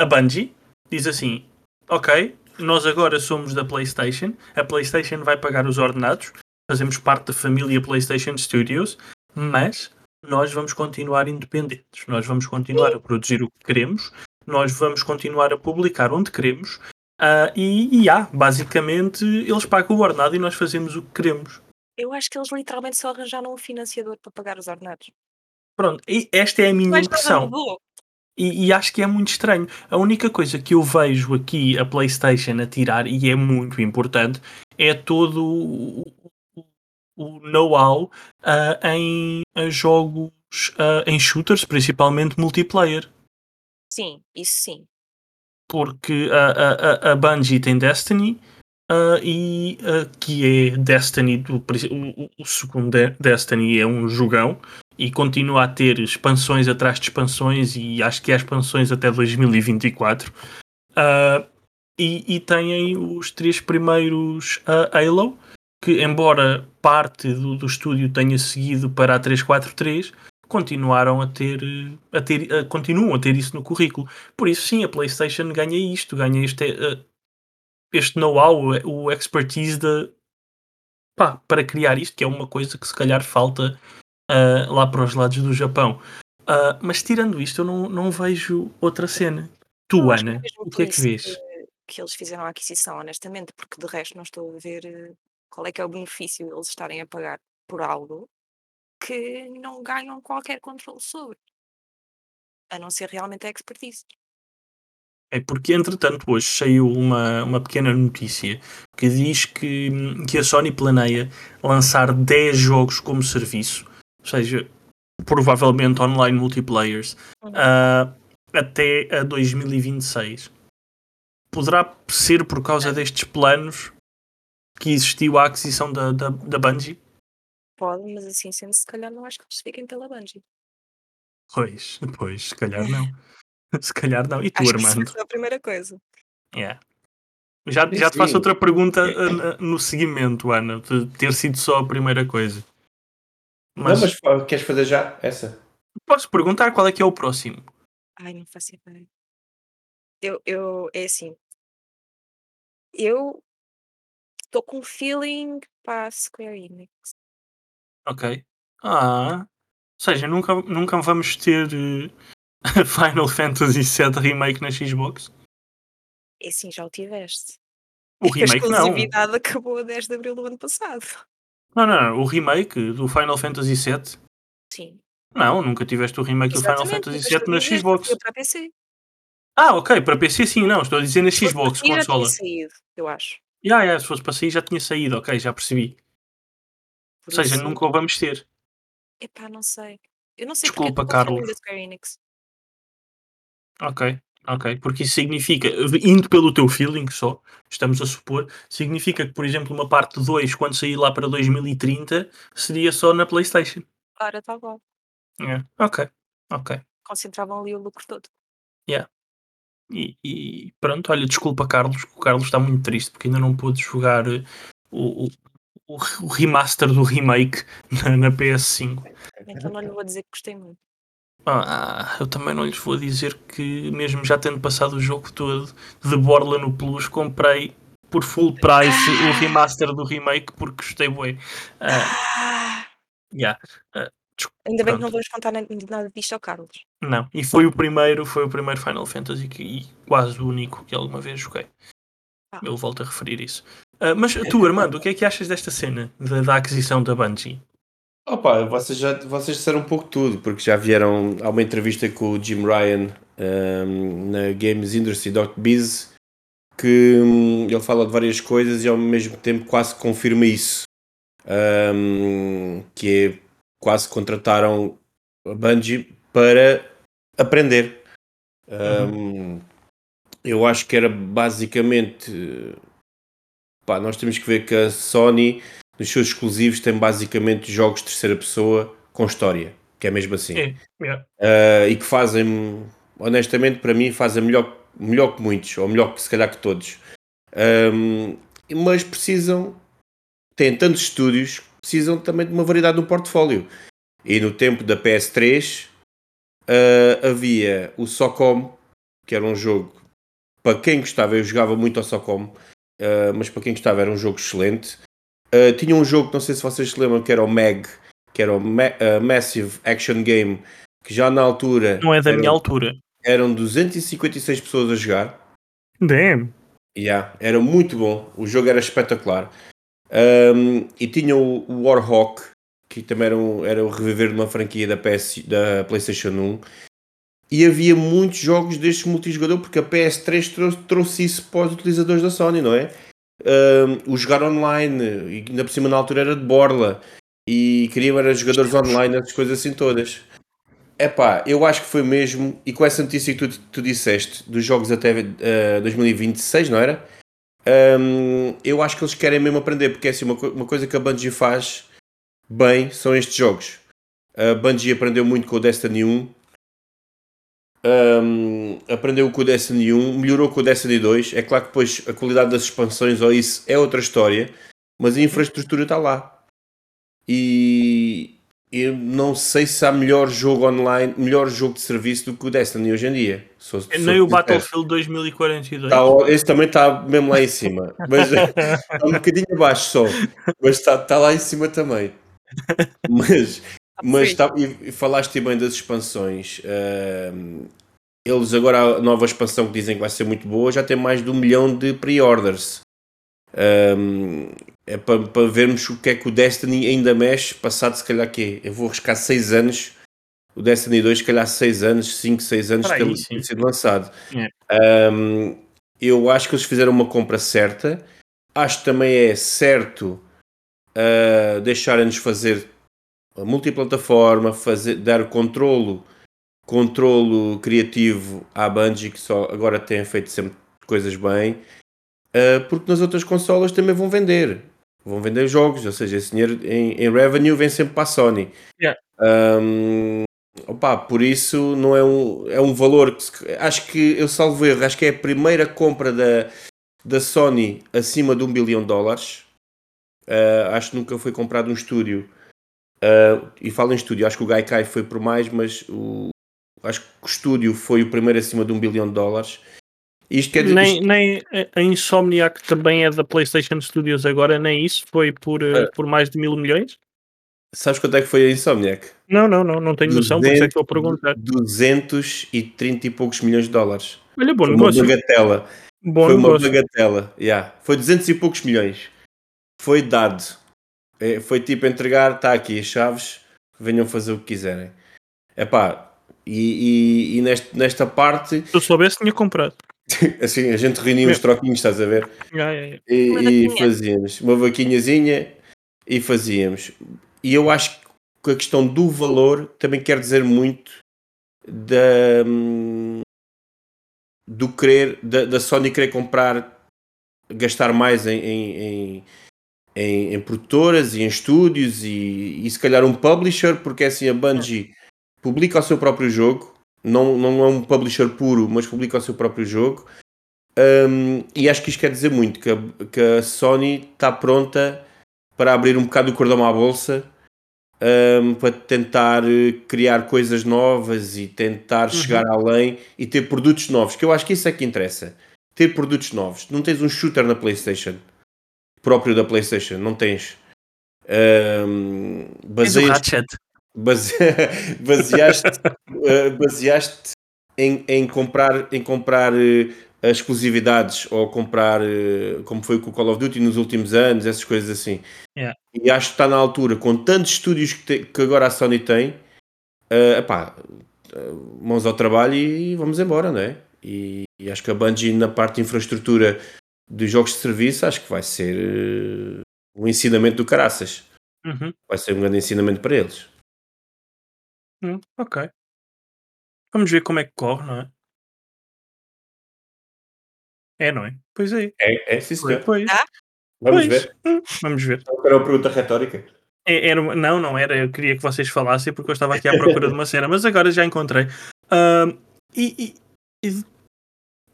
Speaker 1: a Bungie diz assim: Ok, nós agora somos da PlayStation, a PlayStation vai pagar os ordenados, fazemos parte da família PlayStation Studios, mas nós vamos continuar independentes, nós vamos continuar a produzir o que queremos, nós vamos continuar a publicar onde queremos. ah, e, e há, basicamente, eles pagam o ordenado e nós fazemos o que queremos.
Speaker 2: Eu acho que eles literalmente só arranjaram um financiador para pagar os ordenados.
Speaker 1: Pronto, e esta é a minha
Speaker 2: nada
Speaker 1: impressão. E, e acho que é muito estranho. A única coisa que eu vejo aqui a PlayStation a tirar, e é muito importante, é todo o, o- know-how ah, em jogos, ah, em shooters, principalmente multiplayer.
Speaker 2: Sim, isso sim.
Speaker 1: Porque a, a, a- Bungie tem Destiny. ah, e ah, que é Destiny do, o, o- segundo De- Destiny é um jogão e continua a ter expansões atrás de expansões e acho que há expansões até 2024 Ah, e, e têm os três primeiros ah, Halo que embora parte do, do estúdio tenha seguido para a 343 continuaram a ter, a ter continuam a ter isso no currículo. Por isso sim a Playstation ganha isto ganha este eh, este know-how o expertise de, pá, para criar isto que é uma coisa que se calhar falta ah, lá para os lados do Japão Ah, mas tirando isto eu não, não vejo outra cena tu
Speaker 2: que é
Speaker 1: Ana o que é que vês?
Speaker 2: que eles fizeram a aquisição, honestamente, porque de resto não estou a ver eh, qual é que é o benefício eles estarem a pagar por algo que não ganham qualquer controle sobre. A não ser realmente a expertise.
Speaker 1: É porque, entretanto, hoje saiu uma, uma pequena notícia que diz que, que a Sony planeia lançar 10 jogos como serviço, seja, provavelmente online multiplayers, ah, até a 2026. Poderá ser por causa destes planos que existiu a aquisição da, da, da Bungie?
Speaker 2: Pode, mas assim sendo, se calhar não acho que eles fiquem pela Bungie.
Speaker 1: Pois, pois, se calhar não. Se calhar não. E tu,
Speaker 2: Acho
Speaker 1: Armando?
Speaker 2: é a primeira coisa.
Speaker 1: Yeah. Já, já te faço outra pergunta uh, na- no seguimento, Ana, de ter sido só a primeira coisa. Mas,
Speaker 3: Não, mas queres fazer já essa?
Speaker 1: posso perguntar qual é que é o próximo?
Speaker 2: Ai, não faço ideia. Eu, eu, é assim. Eu estou com um feeling para a Square Enix.
Speaker 1: Ok. Ah, ou seja, nunca, nunca vamos ter uh, Final Fantasy VII Remake na Xbox?
Speaker 2: É assim, já o tiveste.
Speaker 1: O
Speaker 2: a
Speaker 1: remake não.
Speaker 2: exclusividade acabou a 10 de abril do ano passado.
Speaker 1: Não, não, não. O remake do Final Fantasy VII?
Speaker 2: Sim.
Speaker 1: Não, nunca tiveste o remake do Final Fantasy VII na Xbox.
Speaker 2: para PC.
Speaker 1: Ah, ok, para PC sim, não. Estou a dizer na Xbox,
Speaker 2: sair, já tinha
Speaker 1: consola.
Speaker 2: saído, eu acho.
Speaker 1: Yeah, yeah, se fosse para sair já tinha saído, ok, já percebi.
Speaker 2: Por
Speaker 1: Ou seja,
Speaker 2: isso,
Speaker 1: nunca o vamos ter.
Speaker 2: Epá, não sei. Eu não sei porque
Speaker 1: Desculpa, Carlos. Ok, ok. Porque isso significa, indo pelo teu feeling só, estamos a supor, significa que, por exemplo, uma parte 2, quando sair lá para 2030, seria só na PlayStation.
Speaker 2: Ora, está bom.
Speaker 1: É, Ok, ok.
Speaker 2: Concentravam ali o lucro todo.
Speaker 1: E, e pronto, olha, desculpa, Carlos, o Carlos está muito triste porque ainda não pôde jogar eh, o, o, o, o remaster do remake na, na PS5.
Speaker 2: Então não lhe vou dizer que gostei muito.
Speaker 1: Ah, eu também não lhes vou dizer que, mesmo já tendo passado o jogo todo de Borla no Plus, comprei por full price o remaster do remake porque gostei bué. Ah,
Speaker 2: Ah,
Speaker 1: yeah. Ah, desculpa,
Speaker 2: ainda bem que
Speaker 1: pronto.
Speaker 2: não vamos contar na- nada disto ao Carlos.
Speaker 1: Não, e foi o primeiro, foi o primeiro Final Fantasy que, e quase o único que alguma vez joguei.
Speaker 2: Ah.
Speaker 1: Eu volto a referir isso. Ah, mas tu, Armando, o que é que achas desta cena da, da aquisição da Bungie?
Speaker 3: Opa, vocês já vocês disseram um pouco tudo, porque já vieram a uma entrevista com o Jim Ryan um, na Games Industry.biz que um, ele fala de várias coisas e ao mesmo tempo quase confirma isso. Um, que é quase contrataram a Bungie para aprender. Um, Eu acho que era basicamente pá, nós temos que ver que a Sony nos seus exclusivos tem basicamente jogos de terceira pessoa com história, que é mesmo assim.
Speaker 1: É, yeah.
Speaker 3: Uh, e que fazem, honestamente, para mim, fazem melhor, melhor que muitos, ou melhor que se calhar que todos. Um, mas precisam, têm tantos estúdios, precisam também de uma variedade no portfólio. E no tempo da PS3 uh, havia o Socom, que era um jogo para quem gostava, eu jogava muito ao Socom, uh, mas para quem gostava era um jogo excelente. Uh, tinha um jogo, não sei se vocês se lembram, que era o Meg, que era o Ma uh, Massive Action Game, que já na altura
Speaker 1: Não é da
Speaker 3: eram,
Speaker 1: minha altura.
Speaker 3: eram 256 pessoas a jogar.
Speaker 1: Damn.
Speaker 3: Yeah, era muito bom, o jogo era espetacular. Um, e tinha o, o Warhawk, que também era, um, era o reviver de uma franquia da, PS, da PlayStation 1. E havia muitos jogos destes multijogador, porque a PS3 trouxe, trouxe isso para os utilizadores da Sony, não é? O jogar online, e ainda por cima na altura era de borla, e queriam era jogadores online, essas coisas assim todas. Epá, eu acho que foi mesmo, e com essa notícia que tu, tu disseste, dos jogos até uh, 2026, não era? Um, eu acho que eles querem mesmo aprender, porque é assim, uma, uma coisa que a Bungie faz bem são estes jogos. A Bungie aprendeu muito com o Destiny 1, um, aprendeu com o Destiny 1, melhorou com o Destiny 2. É claro que depois a qualidade das expansões ou isso é outra história, mas a infraestrutura está lá. E eu não sei se há melhor jogo online, melhor jogo de serviço do que o Destiny hoje em dia. Sou, sou
Speaker 1: Nem o Battlefield 2042.
Speaker 3: Tá, esse também está mesmo lá em cima, mas está um bocadinho abaixo só, mas está tá lá em cima também. Mas, mas tá, e, e falaste bem das expansões. Uh, eles agora a nova expansão que dizem que vai ser muito boa já tem mais de um milhão de pre-orders. Um, é para, para vermos o que é que o Destiny ainda mexe, passado se calhar que eu vou arriscar 6 anos, o Destiny 2 se calhar 6 anos, 5, 6 anos de ter sido lançado.
Speaker 1: É.
Speaker 3: Um, eu acho que eles fizeram uma compra certa. Acho que também é certo uh, deixarem-nos fazer multiplataforma, fazer, dar controlo, controlo criativo à Bungie, que só agora tem feito sempre coisas bem, uh, porque nas outras consolas também vão vender. Vão vender jogos, ou seja, esse dinheiro em, em revenue vem sempre para a Sony.
Speaker 1: Yeah.
Speaker 3: Um, opa, por isso não é um, é um valor que acho que eu salvo erro, acho que é a primeira compra da, da Sony acima de um bilhão de dólares. Uh, acho que nunca foi comprado um estúdio. Uh, e falo em estúdio, acho que o Gaikai foi por mais, mas o, acho que o estúdio foi o primeiro acima de um bilhão de dólares. Isto quer dizer.
Speaker 1: Nem,
Speaker 3: isto-
Speaker 1: nem a- Insomniac também é da PlayStation Studios agora, nem isso foi por,
Speaker 3: É.
Speaker 1: por mais de mil milhões?
Speaker 3: sabes quanto é que foi a Insomniac?
Speaker 1: Não, não, não, não tenho noção, por isso é que estou a perguntar.
Speaker 3: 230 e poucos milhões de dólares.
Speaker 1: Olha, bom
Speaker 3: foi uma
Speaker 1: negócio.
Speaker 3: bagatela.
Speaker 1: Bom
Speaker 3: foi uma
Speaker 1: negócio.
Speaker 3: bagatela. Yeah. Foi 200 e poucos milhões. Foi dado. É, foi tipo entregar, está aqui as chaves, venham fazer o que quiserem. Epá, e, e, e neste, nesta parte,
Speaker 1: Se eu soubesse, tinha comprado.
Speaker 3: assim, a gente reunia uns troquinhos, estás a ver? E,
Speaker 2: Uma
Speaker 3: e fazíamos uma vaquinhazinha e fazíamos. E eu acho que a questão do valor também quer dizer muito da do querer da, da Sony querer comprar gastar mais em, em, em, em- em produtoras e em estúdios e, e se calhar um publisher porque assim a Bungie publica o seu próprio jogo não, não é um publisher puro mas publica o seu próprio jogo um, e acho que isto quer dizer muito que a, que a Sony está pronta para abrir um bocado o cordão à bolsa um, para tentar eh, criar coisas novas e tentar
Speaker 1: Uhum.
Speaker 3: chegar além e ter produtos novos, que eu acho que isso é que interessa. Ter produtos novos. Não tens um shooter na PlayStation próprio da PlayStation, não tens. Um,
Speaker 1: Ratchet.
Speaker 3: base- baseaste, eh, baseaste em, em comprar, em comprar eh, exclusividades ou comprar eh, como foi com o Call of Duty nos últimos anos, essas coisas assim.
Speaker 1: Yeah.
Speaker 3: E acho que está na altura, com tantos estúdios que, te- que agora a Sony tem, eh, epá, eh, mãos ao trabalho e vamos embora, não é? E, e acho que a Bungie na parte de infraestrutura dos jogos de serviço acho que vai ser eh, um ensinamento do caraças.
Speaker 1: Uhum.
Speaker 3: Vai ser um grande ensinamento para eles.
Speaker 1: Hum, ok. Vamos ver como é que corre, não é? É, não é? Pois é.
Speaker 3: É, é sim, senhor.
Speaker 1: Pois.
Speaker 2: Ah?
Speaker 3: Vamos
Speaker 1: pois.
Speaker 3: ver.
Speaker 1: Hum, vamos ver.
Speaker 3: Então, Era uma pergunta retórica.
Speaker 1: É, era não, não era. Eu queria que vocês falassem porque eu estava aqui à procura de uma cena, mas agora já encontrei. Ahm, e, e- e-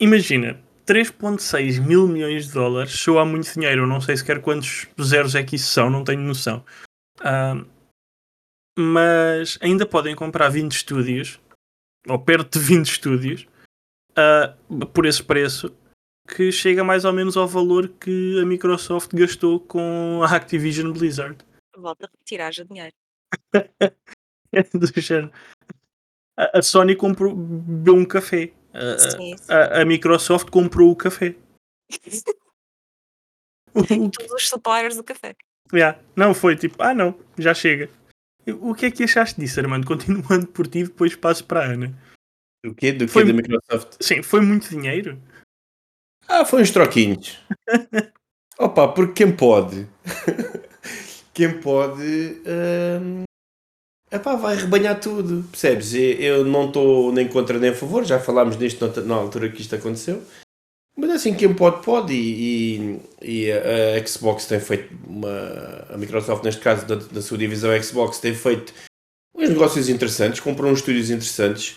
Speaker 1: imagina, 3,6 mil milhões de dólares soa muito dinheiro. Eu não sei sequer quantos zeros é que isso são, não tenho noção. Ahm, mas ainda podem comprar 20 estúdios, ou perto de 20 estúdios, ah, por esse preço, que chega mais ou menos ao valor que a Microsoft gastou com a Activision Blizzard.
Speaker 2: Volta a repetir, haja dinheiro.
Speaker 1: do género. A, Sony comprou, um café. A,
Speaker 2: Sim, sim.
Speaker 1: a- a Microsoft comprou o café.
Speaker 2: Todos os suppliers do café.
Speaker 1: yeah. Não, foi tipo, ah não, já chega. O que é que achaste disso, Armando? Continuando por ti, depois passo para a Ana.
Speaker 3: Do quê? Do
Speaker 1: Foi-
Speaker 3: quê da Microsoft?
Speaker 1: Sim, foi muito dinheiro.
Speaker 3: Ah, foi uns troquinhos. Opa, porque quem pode? quem pode... hum, epá, vai rebanhar tudo, percebes? Eu não estou nem contra nem a favor, já falámos disto na, altura que isto aconteceu. Mas assim, quem pode, pode. E, e- e a, Xbox tem feito uma. A Microsoft, neste caso, da, da sua divisão Xbox, tem feito uns negócios interessantes, comprou uns estúdios interessantes.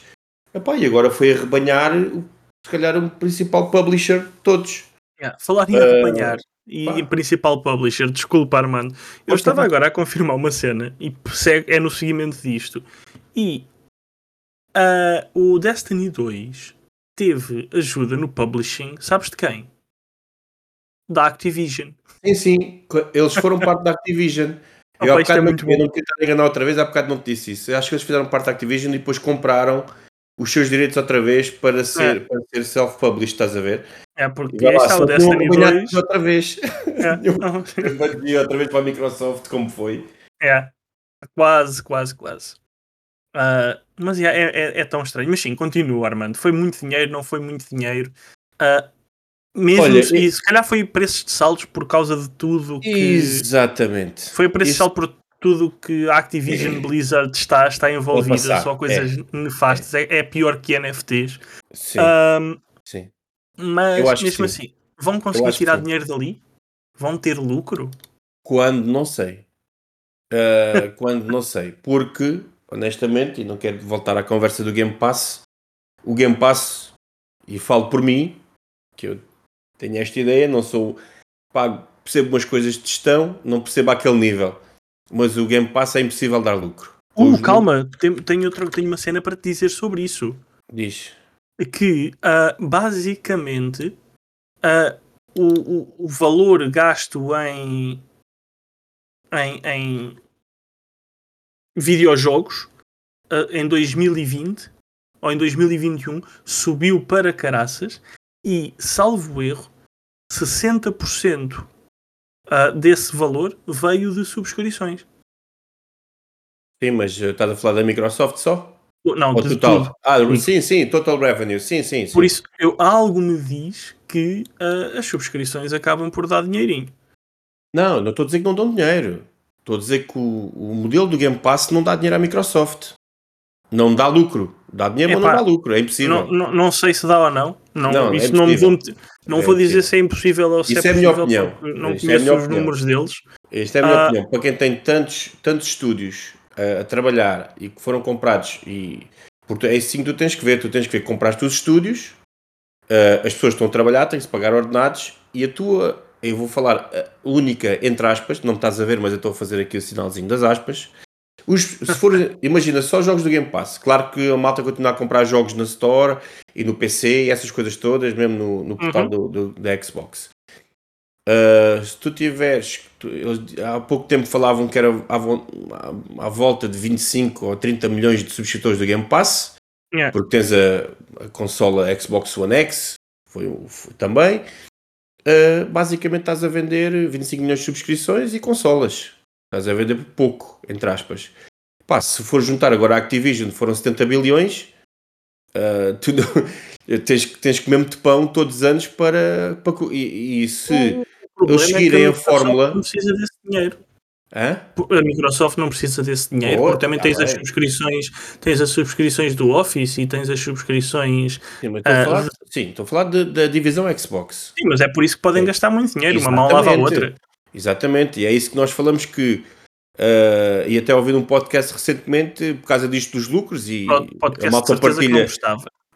Speaker 3: Epá, e agora foi arrebanhar, o- se calhar, o principal publisher de todos.
Speaker 1: Yeah. Falar em acompanhar e
Speaker 3: pá.
Speaker 1: em principal publisher, desculpa, Armando. Eu estava agora a confirmar uma cena e é no seguimento disto. E ah, o Destiny 2 teve ajuda no publishing, sabes de quem? Da Activision.
Speaker 3: Sim, sim, eles foram parte da Activision. Eu, há
Speaker 1: é
Speaker 3: bocado não-
Speaker 1: muito
Speaker 3: eu
Speaker 1: bom.
Speaker 3: não quero estar a enganar outra vez, há bocado não te disse isso. Eu acho que eles fizeram parte da Activision e depois compraram os seus direitos outra vez para ser, para ser self-published, estás a ver?
Speaker 1: É porque
Speaker 3: lá,
Speaker 1: este é o Destiny
Speaker 3: acompanhado
Speaker 1: 2.
Speaker 3: tudo outra vez.
Speaker 1: É,
Speaker 3: Eu- Vai outra vez para a Microsoft, como foi.
Speaker 1: é, quase, quase, quase. Ah, mas yeah, é, é, é tão estranho. Mas sim, continua, Armando. Foi muito dinheiro, não foi muito dinheiro. Ah, mesmo
Speaker 3: Olha,
Speaker 1: se,
Speaker 3: e-
Speaker 1: se calhar foi preços de saltos por causa de tudo que.
Speaker 3: Exatamente.
Speaker 1: Foi preço de salto por tudo que a Activision Blizzard está, está envolvida.
Speaker 3: passar,
Speaker 1: Só coisas nefastas. É. é pior que NFTs.
Speaker 3: Sim,
Speaker 1: Ahm,
Speaker 3: sim.
Speaker 1: mas mesmo
Speaker 3: sim.
Speaker 1: assim, vão conseguir tirar dinheiro dali? Vão ter lucro?
Speaker 3: Quando, não sei. Ah, quando, não sei. Porque, honestamente, e não quero voltar à conversa do Game Pass, o Game Pass, e falo por mim, que eu tenho esta ideia, não sou. Pá, percebo umas coisas de gestão, não percebo àquele nível. Mas o Game Pass é impossível dar lucro.
Speaker 1: Uh,
Speaker 3: Os
Speaker 1: calma, tenho, tenho, outra, tenho uma cena para te dizer sobre isso.
Speaker 3: Diz.
Speaker 1: que ah, basicamente ah, o, o, o valor gasto em, em, em videojogos ah, em 2020 ou em 2021 subiu para caraças e, salvo erro, 60% ah, desse valor veio de subscrições.
Speaker 3: Sim, mas eh, estás a falar da Microsoft só?
Speaker 1: Não,
Speaker 3: Ou
Speaker 1: de
Speaker 3: total?
Speaker 1: tudo.
Speaker 3: Ah, sim, sim, total revenue, sim, sim. sim.
Speaker 1: Por isso, eu, algo me diz que ah, as subscrições acabam por dar dinheirinho.
Speaker 3: Não, não estou a dizer que não dão dinheiro. Estou a dizer que o, o modelo do Game Pass não dá dinheiro à Microsoft. Não dá lucro. Dá dinheiro, mas não dá lucro. É impossível.
Speaker 1: Não, não, não sei se dá ou não. Não,
Speaker 3: Não, é
Speaker 1: isso não, me vou, não
Speaker 3: É
Speaker 1: vou dizer se é impossível ou se
Speaker 3: Isso
Speaker 1: é
Speaker 3: é minha
Speaker 1: possível,
Speaker 3: opinião.
Speaker 1: não
Speaker 3: é
Speaker 1: conheço
Speaker 3: minha
Speaker 1: os
Speaker 3: opinião.
Speaker 1: números deles.
Speaker 3: Esta é a minha
Speaker 1: Ah.
Speaker 3: opinião. Para quem tem tantos, tantos estúdios a, a trabalhar e que foram comprados, e porque é assim que tu tens que ver. Tu tens que ver que compraste os estúdios, ah, as pessoas estão a trabalhar, têm que pagar ordenados e a tua, eu vou falar única, entre aspas, não me estás a ver, mas eu estou a fazer aqui o sinalzinho das aspas. Os, se for, imagina, só jogos do Game Pass. Claro que a malta continua a comprar jogos na Store e no PC e essas coisas todas, mesmo no, no portal
Speaker 1: Uhum.
Speaker 3: do, do- da Xbox. Uh, se tu tiveres, tu- eles há pouco tempo falavam que era à, à- volta de 25 ou 30 milhões de subscritores do Game Pass,
Speaker 1: Yeah.
Speaker 3: porque tens a, a consola Xbox One X, foi, foi também. Uh, basicamente estás a vender 25 milhões de subscrições e consolas. Estás a vender por pouco, entre aspas. Pá, se for juntar agora a Activision, foram 70 bilhões. uh, tu não- tens, que- tens que comer muito pão todos os anos para. para e, e se. Eles
Speaker 1: é
Speaker 3: seguirem a
Speaker 1: Microsoft
Speaker 3: fórmula-
Speaker 1: Não precisa desse dinheiro.
Speaker 3: Hã?
Speaker 1: A Microsoft não precisa desse dinheiro, porque também
Speaker 3: tá
Speaker 1: tens as
Speaker 3: bem.
Speaker 1: subscrições, tens as subscrições do Office e tens as subscrições.
Speaker 3: Sim, estou a falar, sim, estou a falar de- da divisão Xbox.
Speaker 1: Sim, mas é por isso que podem
Speaker 3: Sim.
Speaker 1: gastar muito dinheiro, uma mão lava a
Speaker 3: Exatamente.
Speaker 1: outra.
Speaker 3: Exatamente, e é isso que nós falamos que. ah, e até ouvi num podcast recentemente por causa disto dos lucros e
Speaker 1: Pod- Podcast
Speaker 3: a malta partilha,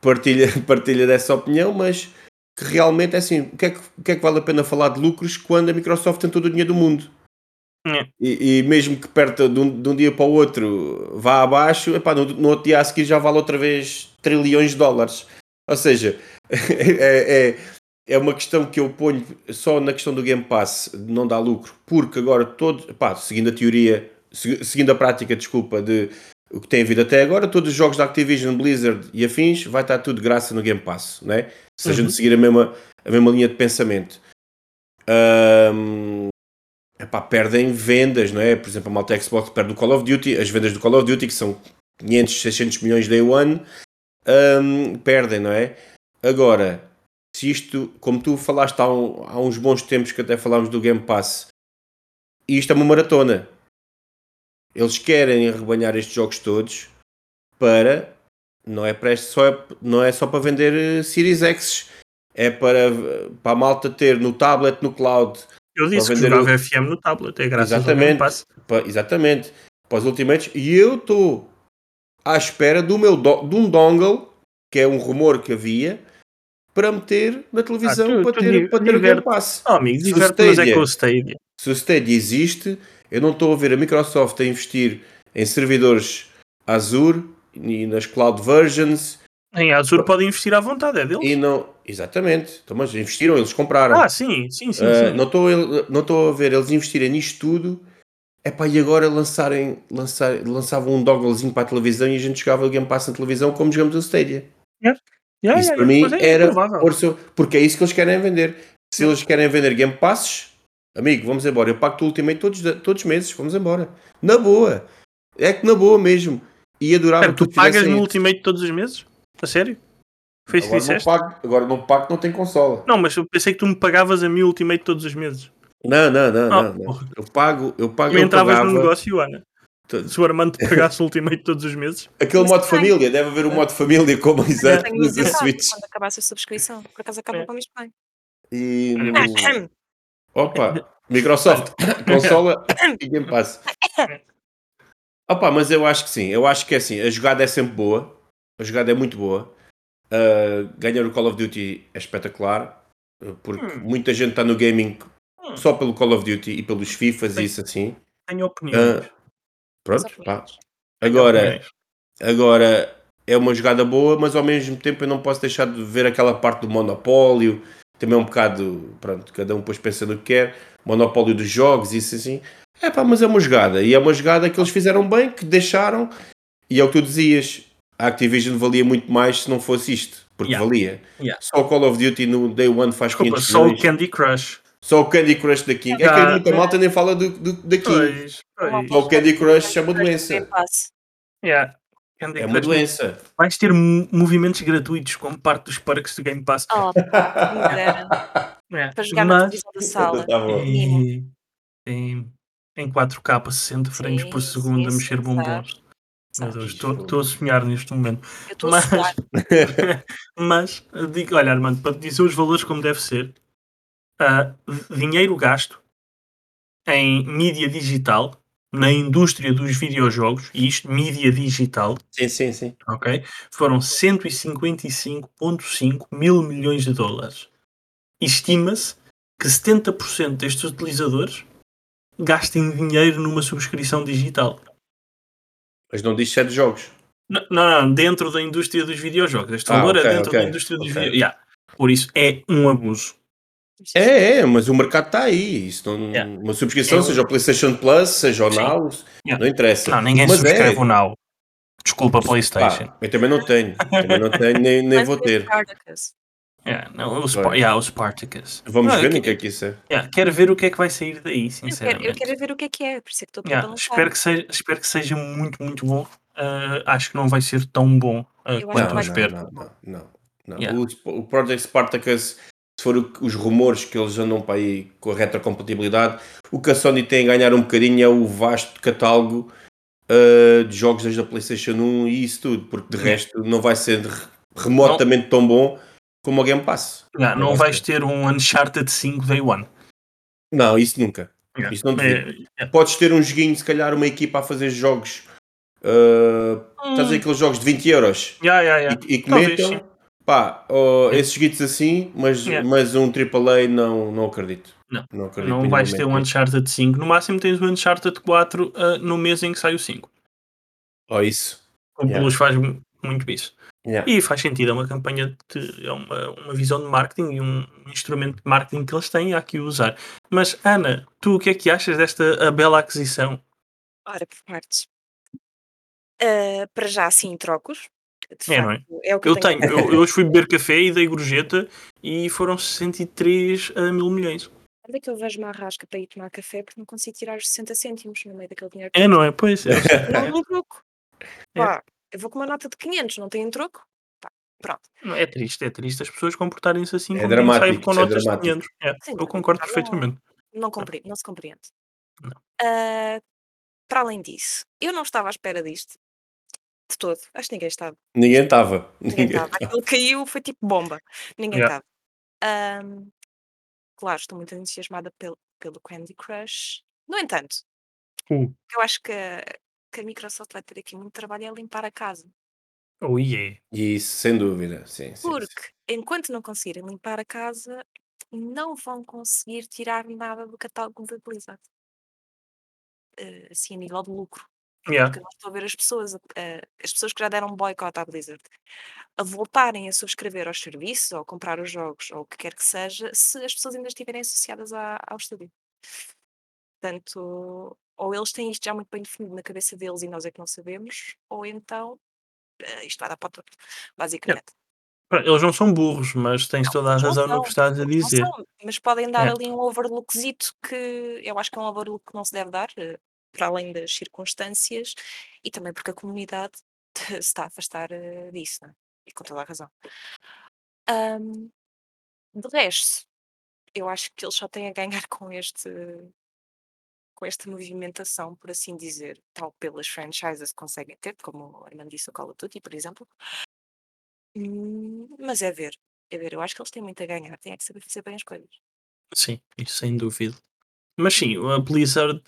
Speaker 3: partilha, partilha dessa opinião, mas que realmente é assim, o que é que, que é que vale a pena falar de lucros quando a Microsoft tem todo o dinheiro do mundo?
Speaker 1: É.
Speaker 3: E, e mesmo que perto de um, de um dia para o outro vá abaixo, epá, no, no outro dia a seguir já vale outra vez trilhões de dólares. Ou seja, é, é, uma questão que eu ponho só na questão do Game Pass não dar lucro, porque agora todo, epá, seguindo a teoria, se- seguindo a prática, desculpa, de o que tem havido até agora, todos os jogos da Activision, Blizzard e afins, vai estar tudo de graça no Game Pass, né? se a
Speaker 1: Uhum.
Speaker 3: gente seguir a mesma, a mesma linha de pensamento. Ahm, epá, perdem vendas, não é? Por exemplo, a malta Xbox perde o Call of Duty, as vendas do Call of Duty, que são 500, 600 milhões day one, ahm, perdem, não é? Agora, se isto, como tu falaste há, um- há uns bons tempos que até falámos do Game Pass, isto é uma maratona. Eles querem arrebanhar estes jogos todos para não é, para, só, não é só para vender eh, Series X, é para, para a malta ter no tablet, no cloud,
Speaker 1: Eu disse que jogava
Speaker 3: o-
Speaker 1: FM no tablet, é graças ao
Speaker 3: Exatamente.
Speaker 1: Game Pass.
Speaker 3: para, exatamente, para os Ultimates, e eu estou à espera do meu do- de um dongle, que é um rumor que havia, para meter na televisão
Speaker 1: Ah, tu-
Speaker 3: para
Speaker 1: tu
Speaker 3: ter, para ter o Game
Speaker 1: diverte-
Speaker 3: Pass.
Speaker 1: Oh, amigo,
Speaker 3: Se o
Speaker 1: é
Speaker 3: Stadia-
Speaker 1: com o Stadia.
Speaker 3: Se o Stadia existe, eu não estou a ver a Microsoft a investir em servidores Azure e nas cloud versions
Speaker 1: Em Azure podem investir à vontade, é deles.
Speaker 3: e não. Exatamente. Então, mas investiram, eles compraram.
Speaker 1: Ah, sim, sim, sim.
Speaker 3: Uh,
Speaker 1: sim.
Speaker 3: não estou a- não a ver eles investirem nisto tudo. Epá, e agora lançarem, lançar, lançavam um dogglezinho para a televisão e a gente jogava o Game Pass na televisão como jogamos no Stadia.
Speaker 1: Yeah,
Speaker 3: isso
Speaker 1: yeah,
Speaker 3: para mim
Speaker 1: mas é
Speaker 3: era
Speaker 1: improvável.
Speaker 3: orço- porque é isso que eles querem vender. Se eles querem vender Game Passes, amigo, vamos embora. Eu pago o Ultimate todos, todos os meses, vamos embora. Na boa. É que na boa mesmo. E adorava
Speaker 1: Espera, tu pagas no. Ultimate todos os meses? A sério? Foi isso que
Speaker 3: Agora não,
Speaker 1: disseste?
Speaker 3: pago, agora não pago, não tem consola.
Speaker 1: Não, mas eu pensei que tu me pagavas a mim o Ultimate todos os meses.
Speaker 3: Não, não, não,
Speaker 1: Ah,
Speaker 3: não, não. Eu pago, eu pago,
Speaker 1: Tu
Speaker 3: eu
Speaker 1: entravas
Speaker 3: pagava.
Speaker 1: no negócio, Ana.
Speaker 3: Todo.
Speaker 1: Se o Armando te pagasse o Ultimate todos os meses.
Speaker 3: Aquele modo família, deve haver um modo família como exato
Speaker 2: Tenho
Speaker 3: nos
Speaker 2: muito vontade
Speaker 3: Switch.
Speaker 2: quando acabasse a subscrição. Por acaso acaba
Speaker 1: É.
Speaker 2: para o que vem.
Speaker 3: E. Opa, Microsoft, consola e Game Pass. Opa, mas eu acho que sim, eu acho que é assim, a jogada é sempre boa, a jogada é muito boa. Uh, ganhar o Call of Duty é espetacular, uh, porque
Speaker 1: Hum.
Speaker 3: muita gente está no gaming
Speaker 1: Hum.
Speaker 3: só pelo Call of Duty e pelos FIFAs e isso assim.
Speaker 1: Tenho opiniões.
Speaker 3: Ah, pronto, pá. Agora. Agora, é uma jogada boa, mas ao mesmo tempo eu não posso deixar de ver aquela parte do monopólio. Também é um bocado, pronto, cada um depois pensa no que quer. Monopólio dos jogos, isso assim. É pá, mas é uma jogada. E é uma jogada que eles fizeram bem, que deixaram. E é o que tu dizias. A Activision valia muito mais se não fosse isto. Porque
Speaker 1: Yeah.
Speaker 3: valia.
Speaker 1: Yeah.
Speaker 3: Só o Call of Duty no Day One faz
Speaker 1: Desculpa,
Speaker 3: 500
Speaker 1: só o
Speaker 3: milhões.
Speaker 1: Candy Crush.
Speaker 3: Só o Candy Crush da King. É que muita malta nem fala do, do, da King.
Speaker 1: Pois, pois.
Speaker 3: Só o Candy Crush é uma doença.
Speaker 1: Yeah. Candy
Speaker 3: É uma
Speaker 1: Crush.
Speaker 3: doença.
Speaker 1: Vais ter mo- movimentos gratuitos como parte dos parques do Game Pass.
Speaker 2: Oh.
Speaker 1: É,
Speaker 2: Para jogar na
Speaker 1: mas-
Speaker 2: televisão da sala.
Speaker 3: Tá.
Speaker 1: E em, em 4K, 60 frames por
Speaker 2: Sim,
Speaker 1: segundo, a
Speaker 2: sim,
Speaker 1: mexer
Speaker 2: sim,
Speaker 1: bombons. Meu? Deus, estou estou a sonhar neste momento.
Speaker 2: Eu estou
Speaker 1: Mas-
Speaker 2: a.
Speaker 1: Mas, digo, olha, Armando, para te dizer os valores como deve ser, ah, dinheiro gasto em mídia digital, na indústria dos videojogos, e isto, mídia digital,
Speaker 3: Sim, sim, sim.
Speaker 1: ok? Foram 155,5 mil milhões de dólares. Estima-se que 70% destes utilizadores gastem dinheiro numa subscrição digital.
Speaker 3: Mas não diz sete jogos.
Speaker 1: Não, não, não, dentro da indústria dos videojogos. Este
Speaker 3: Ah,
Speaker 1: valor
Speaker 3: ok,
Speaker 1: é dentro
Speaker 3: ok,
Speaker 1: da indústria dos
Speaker 3: ok.
Speaker 1: videojogos. Yeah. Por isso é um abuso.
Speaker 3: É, é, mas o mercado está aí. Isso não,
Speaker 1: Yeah.
Speaker 3: Uma subscrição,
Speaker 1: Eu-
Speaker 3: seja o PlayStation Plus, seja o
Speaker 1: Sim.
Speaker 3: Now,
Speaker 1: Yeah.
Speaker 3: não interessa.
Speaker 1: Não, ninguém
Speaker 3: mas
Speaker 1: subscreve
Speaker 3: é,
Speaker 1: o Now. Desculpa, PlayStation.
Speaker 3: pá, eu também não tenho. Também não tenho, nem, nem vou
Speaker 2: é
Speaker 3: ter.
Speaker 2: Spartacus.
Speaker 1: Yeah, não, o, yeah, o Spartacus.
Speaker 3: Vamos
Speaker 1: Não,
Speaker 3: ver no
Speaker 1: que-
Speaker 3: é que isso é.
Speaker 1: yeah, quero ver o que é que vai sair daí,
Speaker 2: Eu quero,
Speaker 1: sinceramente.
Speaker 2: eu quero ver o que é que é, por isso é que estou
Speaker 1: Yeah, espero, que seja, espero que seja muito, muito bom. Uh, acho que não vai ser tão bom uh, quanto eu espero.
Speaker 3: não, não, não, não.
Speaker 1: Yeah.
Speaker 3: O, o Project Spartacus, se for os rumores que eles andam para aí com a retrocompatibilidade, o que a Sony tem a ganhar um bocadinho é o vasto catálogo uh, de jogos desde a PlayStation 1 e isso tudo, porque de resto não vai ser re- remotamente tão bom como o Game Pass.
Speaker 1: Não
Speaker 3: vai
Speaker 1: vais ter um Uncharted 5 Day One.
Speaker 3: Não, isso nunca.
Speaker 1: Yeah.
Speaker 3: Isso não duvido.
Speaker 1: É, é.
Speaker 3: Podes ter um joguinho, se calhar, uma equipa a fazer jogos. Uh, Estás a ver aqueles jogos de 20 euros
Speaker 1: Yeah, yeah, yeah.
Speaker 3: e, e
Speaker 1: sim.
Speaker 3: Pá, oh, esses joguitos assim, mas,
Speaker 1: Yeah.
Speaker 3: mas um AAA não, não acredito.
Speaker 1: Não.
Speaker 3: não, acredito
Speaker 1: Não vais ter um. Uncharted 5. No máximo tens o Uncharted 4 uh, no mês em que sai o 5.
Speaker 3: Oh, isso.
Speaker 1: O
Speaker 3: Yeah.
Speaker 1: Plus faz mu- muito isso.
Speaker 3: Yeah.
Speaker 1: E faz sentido, é uma campanha, de, é uma, uma visão de marketing e um instrumento de marketing que eles têm e há que usar. Mas, Ana, tu o que é que achas desta a bela aquisição?
Speaker 2: Ora, por partes. Ah, para já, sim, trocos. De
Speaker 1: É, não é?
Speaker 2: facto, é o que
Speaker 1: Eu tenho,
Speaker 2: tenho.
Speaker 1: eu, eu hoje fui beber café e dei gorjeta e foram 63 a mil milhões.
Speaker 2: Onde é que eu vejo uma arrasca para ir tomar café porque não consigo tirar os 60 cêntimos no meio daquele dinheiro?
Speaker 1: É, não é? Pois é.
Speaker 2: Não tem troco.
Speaker 1: É.
Speaker 2: Pá, eu vou com uma nota de 500, não tem troco? Pá, pronto.
Speaker 1: É triste, é triste as pessoas comportarem-se assim
Speaker 3: É dramático,
Speaker 1: com
Speaker 3: é
Speaker 1: notas de
Speaker 3: dramático.
Speaker 1: 500. É,
Speaker 2: Sim,
Speaker 1: eu concordo
Speaker 2: não-
Speaker 1: perfeitamente.
Speaker 2: Não, compre, não se compreende.
Speaker 1: Não.
Speaker 2: Ah, para além disso, eu não estava à espera disto. De todo. Acho que ninguém estava.
Speaker 3: Ninguém estava.
Speaker 2: Ninguém estava. Aquilo caiu, foi tipo bomba. Ninguém
Speaker 1: Yeah.
Speaker 2: estava. Ahm, claro, estou muito entusiasmada pelo, pelo Candy Crush. No entanto,
Speaker 1: Uh.
Speaker 2: eu acho que, a- que a Microsoft vai ter aqui muito trabalho a limpar a casa.
Speaker 1: Oh yeah.
Speaker 3: Isso, sem dúvida. Sim, sim, sim.
Speaker 2: Porque enquanto não conseguirem limpar a casa, não vão conseguir tirar nada do catálogo da Blizzard. Eh, assim, a nível de lucro.
Speaker 1: Yeah.
Speaker 2: Porque eu não estou a ver as pessoas, a- a- as pessoas que já deram boicote à Blizzard, a voltarem a subscrever aos serviços ou a comprar os jogos ou o que quer que seja, se as pessoas ainda estiverem associadas à- ao estúdio. Portanto, ou eles têm isto já muito bem definido na cabeça deles e nós é que não sabemos, ou então eh, isto vai dar para o torto, basicamente.
Speaker 1: Pá, Eles não são burros, mas tens toda a
Speaker 2: Eles não
Speaker 1: razão no
Speaker 2: são,
Speaker 1: que estás a
Speaker 2: eles não
Speaker 1: dizer.
Speaker 2: são, mas podem dar
Speaker 1: É.
Speaker 2: ali um overlookzito que eu acho que é um overlook que não se deve dar, eh, para além das circunstâncias, e também porque a comunidade se está a afastar eh, disso, não é? E com toda a razão. De resto, eu acho que eles só têm a ganhar com este com esta movimentação, por assim dizer, tal pelas franchises que conseguem ter, como o Armando disse, o Call of Duty, por exemplo. Hum, mas é ver, é ver. Eu acho que eles têm muito a ganhar, têm é que saber fazer bem as coisas.
Speaker 1: Sim, isso sem dúvida. Mas sim, a Blizzard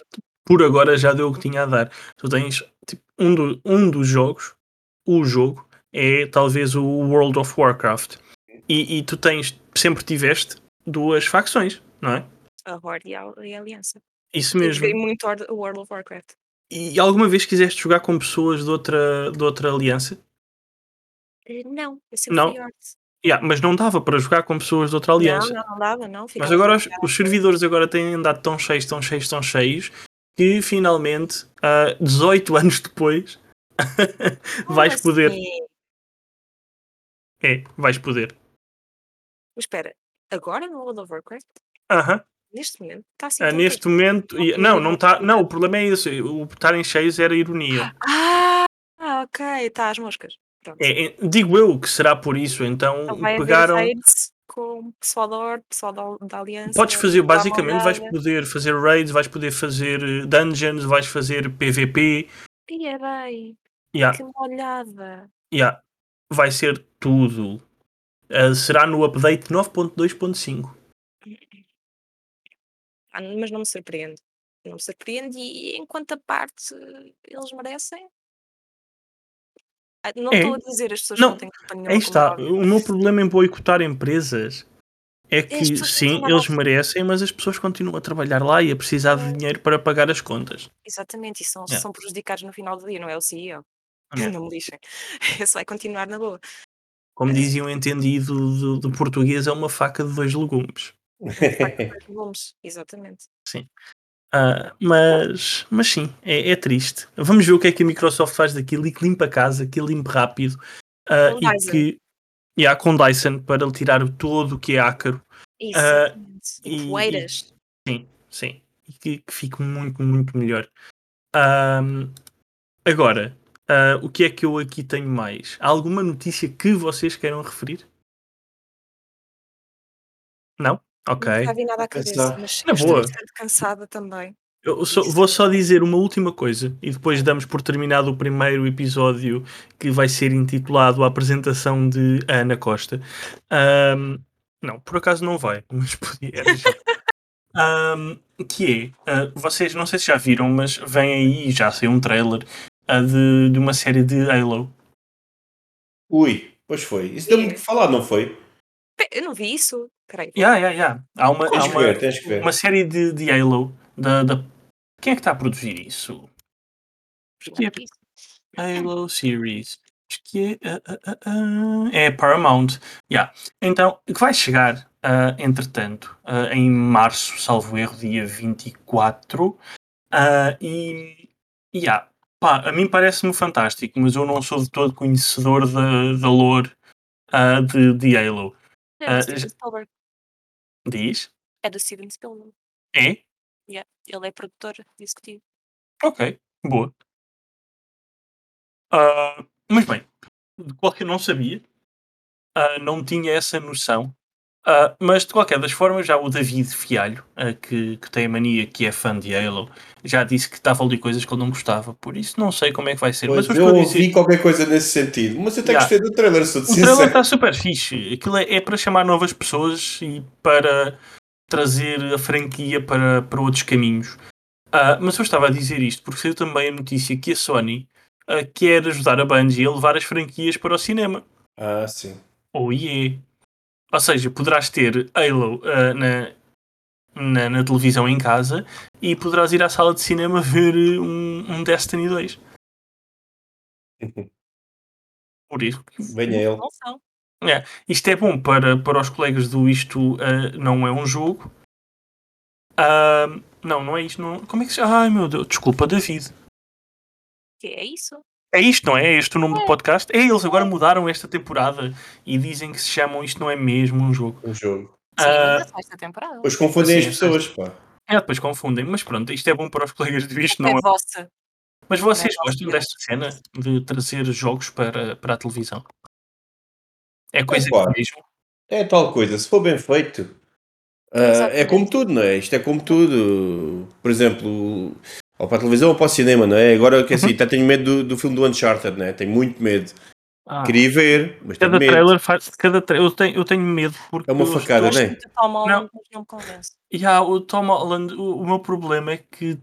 Speaker 1: por agora já deu o que tinha a dar. Tu tens tipo, um, do- um dos jogos, o jogo, é talvez o World of Warcraft. E, e tu tens, sempre tiveste duas facções, não é?
Speaker 2: A Horde e a, e a Aliança.
Speaker 1: Isso
Speaker 2: Eu
Speaker 1: mesmo.
Speaker 2: joguei muito World of Warcraft.
Speaker 1: E alguma vez quiseste jogar com pessoas de outra, de outra aliança?
Speaker 2: Eh, Não, eu sempre
Speaker 1: Não.
Speaker 2: fui Horde.
Speaker 1: Yeah, mas não dava para jogar com pessoas de outra aliança.
Speaker 2: Não, não, não dava, não.
Speaker 1: Mas agora os, os servidores agora têm andado tão cheios, tão cheios, tão cheios que finalmente, ah, 18 anos depois, vais poder.
Speaker 2: assim?
Speaker 1: É, vais poder.
Speaker 2: Mas espera, agora no World of Warcraft,
Speaker 1: Aham.
Speaker 2: neste momento, está assim tão
Speaker 1: neste momento.
Speaker 2: Não
Speaker 1: e- Não, não está. Não, o problema é esse. O estarem cheios era ironia.
Speaker 2: Ah, ok, está às moscas.
Speaker 1: É, é, digo eu que será por isso. Então
Speaker 2: Então
Speaker 1: pegaram.
Speaker 2: haver com pessoal da Horde, pessoal da, da Aliança.
Speaker 1: Podes fazer, basicamente, vais poder fazer raids, vais poder fazer eh, dungeons, vais fazer PVP.
Speaker 2: E é bem,
Speaker 1: Yeah,
Speaker 2: que molhada.
Speaker 1: yeah. Vai ser tudo. Ah, será no update 9.2.5.
Speaker 2: Ah, mas não me surpreende. Não me surpreende e enquanto a parte eles merecem. Ah, Não
Speaker 1: É.
Speaker 2: estou a dizer as pessoas
Speaker 1: Não,
Speaker 2: que não têm culpa nenhuma.
Speaker 1: Aí está.
Speaker 2: é.
Speaker 1: O meu problema em boicotar empresas é
Speaker 2: As
Speaker 1: que sim, eles merecem, mas as pessoas continuam a trabalhar lá e a precisar de dinheiro para pagar as contas.
Speaker 2: Exatamente, e são,
Speaker 1: Yeah.
Speaker 2: são prejudicados no final do dia, não é o CEO.
Speaker 1: Yeah.
Speaker 2: Não me lixem. Esse vai continuar na boa.
Speaker 1: Como dizia um entendido do, do português, é uma faca de dois legumes.
Speaker 2: Dois volumes, Exatamente.
Speaker 1: Ah, mas, mas sim, é, é triste. Vamos ver o que é que a Microsoft faz daquilo e que limpa a casa, que limpe rápido
Speaker 2: Com
Speaker 1: e
Speaker 2: Dyson.
Speaker 1: que e há com Dyson para tirar todo o que é ácaro.
Speaker 2: Exatamente.
Speaker 1: Ah, e-
Speaker 2: e poeiras.
Speaker 1: Sim, sim. E que, que fique muito, muito melhor. Agora, o que é que eu aqui tenho mais? Há alguma notícia que vocês queiram referir? Não? Ok.
Speaker 2: Não está nada à cabeça, mas
Speaker 1: Na
Speaker 2: estou
Speaker 1: boa.
Speaker 2: bastante cansada também.
Speaker 1: Eu só- vou só dizer uma última coisa e depois damos por terminado o primeiro episódio que vai ser intitulado A Apresentação de Ana Costa. Ahm, não, por acaso não vai, mas podia. Ahm, que é, ah, vocês não sei se já viram, mas vem aí, já saiu um trailer ah, de, de uma série de Halo.
Speaker 3: Ui, pois foi. Isso deu-me que falar, não foi?
Speaker 2: Eu não vi isso. Peraí.
Speaker 1: Yeah, yeah, yeah. Há uma, há
Speaker 3: Tens que
Speaker 1: uma,
Speaker 3: ver, tens que ver.
Speaker 1: uma série de, de Halo da, da- Quem é que está a produzir isso? Acho que é. Halo Series. Acho que é. ah, ah, ah, é Paramount. Yeah. Então, que vai chegar, ah, entretanto, ah, em março, salvo erro, dia 24. ah, e. Yeah. Pá, a mim parece-me fantástico, mas eu não sou de todo conhecedor da, da lore de, de Halo.
Speaker 2: É
Speaker 1: Ah,
Speaker 2: do Steven
Speaker 1: já-
Speaker 2: Spielberg.
Speaker 1: Diz?
Speaker 2: É do Steven Spielberg.
Speaker 1: É?
Speaker 2: Yeah. Ele é produtor executivo.
Speaker 1: Ok, boa. Ah, mas bem, de qualquer não sabia, ah, não tinha essa noção. Ah, mas de qualquer das formas, já o David Fialho, ah, que, que tem a mania que é fã de Halo, já disse que estava ali coisas que ele não gostava, por isso não sei como é que vai ser.
Speaker 3: Pois,
Speaker 1: mas
Speaker 3: eu ouvi qualquer coisa nesse sentido, mas eu até
Speaker 1: Yeah.
Speaker 3: gostei do trailer, sou de
Speaker 1: o trailer
Speaker 3: sincero.
Speaker 1: está super fixe. Aquilo é, é para chamar novas pessoas e para trazer a franquia para, para outros caminhos. Ah, mas eu estava a dizer isto porque saiu também a notícia que a Sony quer ajudar a Bungie a levar as franquias para o cinema.
Speaker 3: Ah, sim.
Speaker 1: Ou IE. Ou seja, poderás ter Halo ah, na, na, na televisão em casa e poderás ir à sala de cinema ver eh, um, um Destiny 2. Por isso,
Speaker 3: Venha ele.
Speaker 2: São.
Speaker 1: Isto é bom para, para os colegas do Isto ah, Não É Um Jogo. Ah, não, não é isto. Não... Como é que se Ai meu Deus, desculpa, David.
Speaker 2: Que é isso?
Speaker 1: É isto, não é? É este o nome do
Speaker 2: É.
Speaker 1: podcast? É, eles agora mudaram esta temporada e dizem que se chamam Isto Não É Mesmo Um Jogo.
Speaker 3: Um jogo.
Speaker 2: Sim, só esta temporada.
Speaker 3: Depois confundem
Speaker 1: Sim,
Speaker 3: as pessoas, pá.
Speaker 1: É, depois confundem, mas pronto, isto é bom para os colegas do Isto
Speaker 2: é
Speaker 1: Não É.
Speaker 2: vossa.
Speaker 1: Mas vocês
Speaker 2: é
Speaker 1: gostam
Speaker 2: vossa.
Speaker 1: desta cena de trazer jogos para, para a televisão? É coisa
Speaker 3: Opa.
Speaker 1: mesmo.
Speaker 3: É tal coisa, se for bem feito, ah, é como tudo, não é? Isto é como tudo. Por exemplo, ou para a televisão ou para o cinema, não é? Agora que assim, até tenho medo do, do filme do Uncharted, não é? Tenho muito medo.
Speaker 1: Ah,
Speaker 3: Queria ver, mas tenho
Speaker 1: cada
Speaker 3: medo.
Speaker 1: trailer faz. Cada tra... eu, tenho, eu tenho medo porque
Speaker 3: É uma facada, é?
Speaker 2: Muito Tom Holland,
Speaker 1: Não.
Speaker 2: mas não me convence.
Speaker 1: Ya, o Tom Holland, o, o meu problema é que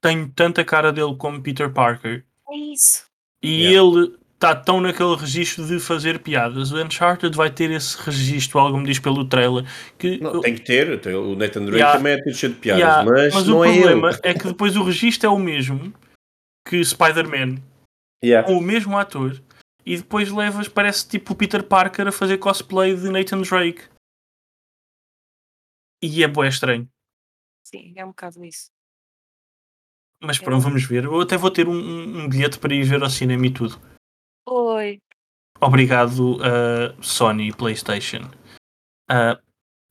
Speaker 1: tenho tanta cara dele como Peter Parker
Speaker 2: É isso.
Speaker 1: e
Speaker 3: Yeah.
Speaker 1: ele está tão naquele registro de fazer piadas. O Uncharted vai ter esse registro, algo me diz pelo trailer. Que
Speaker 3: Não,
Speaker 1: eu-
Speaker 3: tem que ter, o Nathan Drake
Speaker 1: Yeah.
Speaker 3: também é tudo cheio de piadas,
Speaker 1: Ya,
Speaker 3: mas,
Speaker 1: o
Speaker 3: não é
Speaker 1: problema
Speaker 3: ele.
Speaker 1: é que depois o registro é o mesmo que Spider-Man,
Speaker 3: Yeah.
Speaker 1: com o mesmo ator, e depois levas, parece tipo o Peter Parker a fazer cosplay de Nathan Drake. E é bué estranho.
Speaker 2: Sim, é um bocado isso.
Speaker 1: Mas
Speaker 2: É.
Speaker 1: pronto, vamos ver. Eu até vou ter um, um- um bilhete para ir ver ao cinema e tudo. Obrigado, uh, Sony e PlayStation. Uh,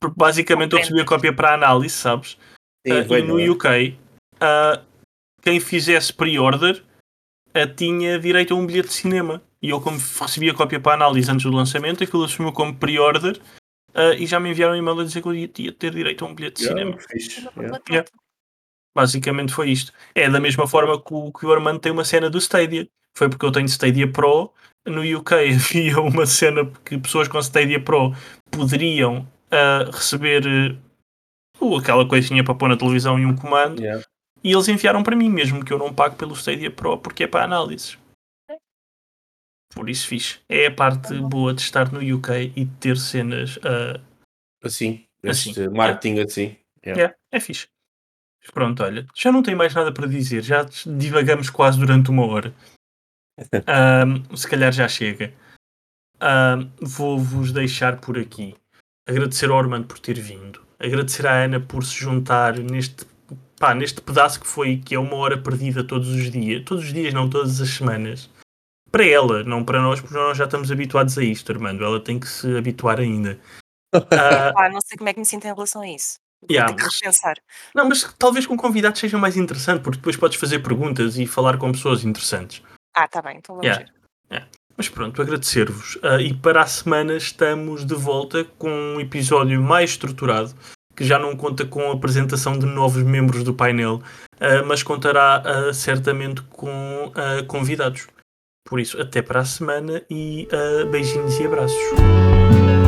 Speaker 1: porque basicamente eu recebi a cópia para análise, sabes?
Speaker 3: Sim,
Speaker 1: Uh, e no? UK, uh, quem fizesse pre-order uh, tinha direito a um bilhete de cinema. E eu, como recebi a cópia para análise antes do lançamento, aquilo assumiu como pre-order uh, e já me enviaram um e-mail a dizer que eu ia, ia ter direito a um bilhete de
Speaker 3: Yeah,
Speaker 1: cinema.
Speaker 3: yeah.
Speaker 1: Yeah. Basicamente foi isto. É da mesma forma que o, que o Armando tem uma cena do Stadia. Foi porque eu tenho Stadia Pro. No UK havia uma cena que pessoas com Stadia Pro poderiam ah, receber uh, aquela coisinha para pôr na televisão e um comando.
Speaker 3: Yeah.
Speaker 1: E eles enviaram para mim, mesmo que eu não pague pelo Stadia Pro, porque é para análises. Por isso fixe. É a parte boa de estar no UK e de ter cenas ah,
Speaker 3: Assim.
Speaker 1: Assim,
Speaker 3: Este marketing assim. Yeah.
Speaker 1: É, é fixe. Pronto, olha, já não tenho mais nada para dizer, já divagamos quase durante uma hora. Ahm, se calhar já chega. Ahm, Vou-vos deixar por aqui. Agradecer ao Armando por ter vindo. Agradecer à Ana por se juntar neste, pá, neste pedaço que foi que é uma hora perdida todos os dias. Todos os dias, não todas as semanas. Para ela, não para nós, porque nós já estamos habituados a isto, Armando. Ela tem que se habituar ainda. Ah,
Speaker 2: Ah, não sei como é que me sinto em relação a isso.
Speaker 1: Yeah,
Speaker 2: que
Speaker 1: mas-
Speaker 2: repensar.
Speaker 1: Não, mas talvez com convidados seja mais interessante, porque depois podes fazer perguntas e falar com pessoas interessantes.
Speaker 2: Ah, tá bem, então vamos
Speaker 1: Yeah.
Speaker 2: ver.
Speaker 1: Mas pronto, agradecer-vos. Ah, e para a semana estamos de volta com um episódio mais estruturado, que já não conta com a apresentação de novos membros do painel, ah, mas contará ah, certamente com convidados. Por isso, até para a semana e beijinhos e abraços.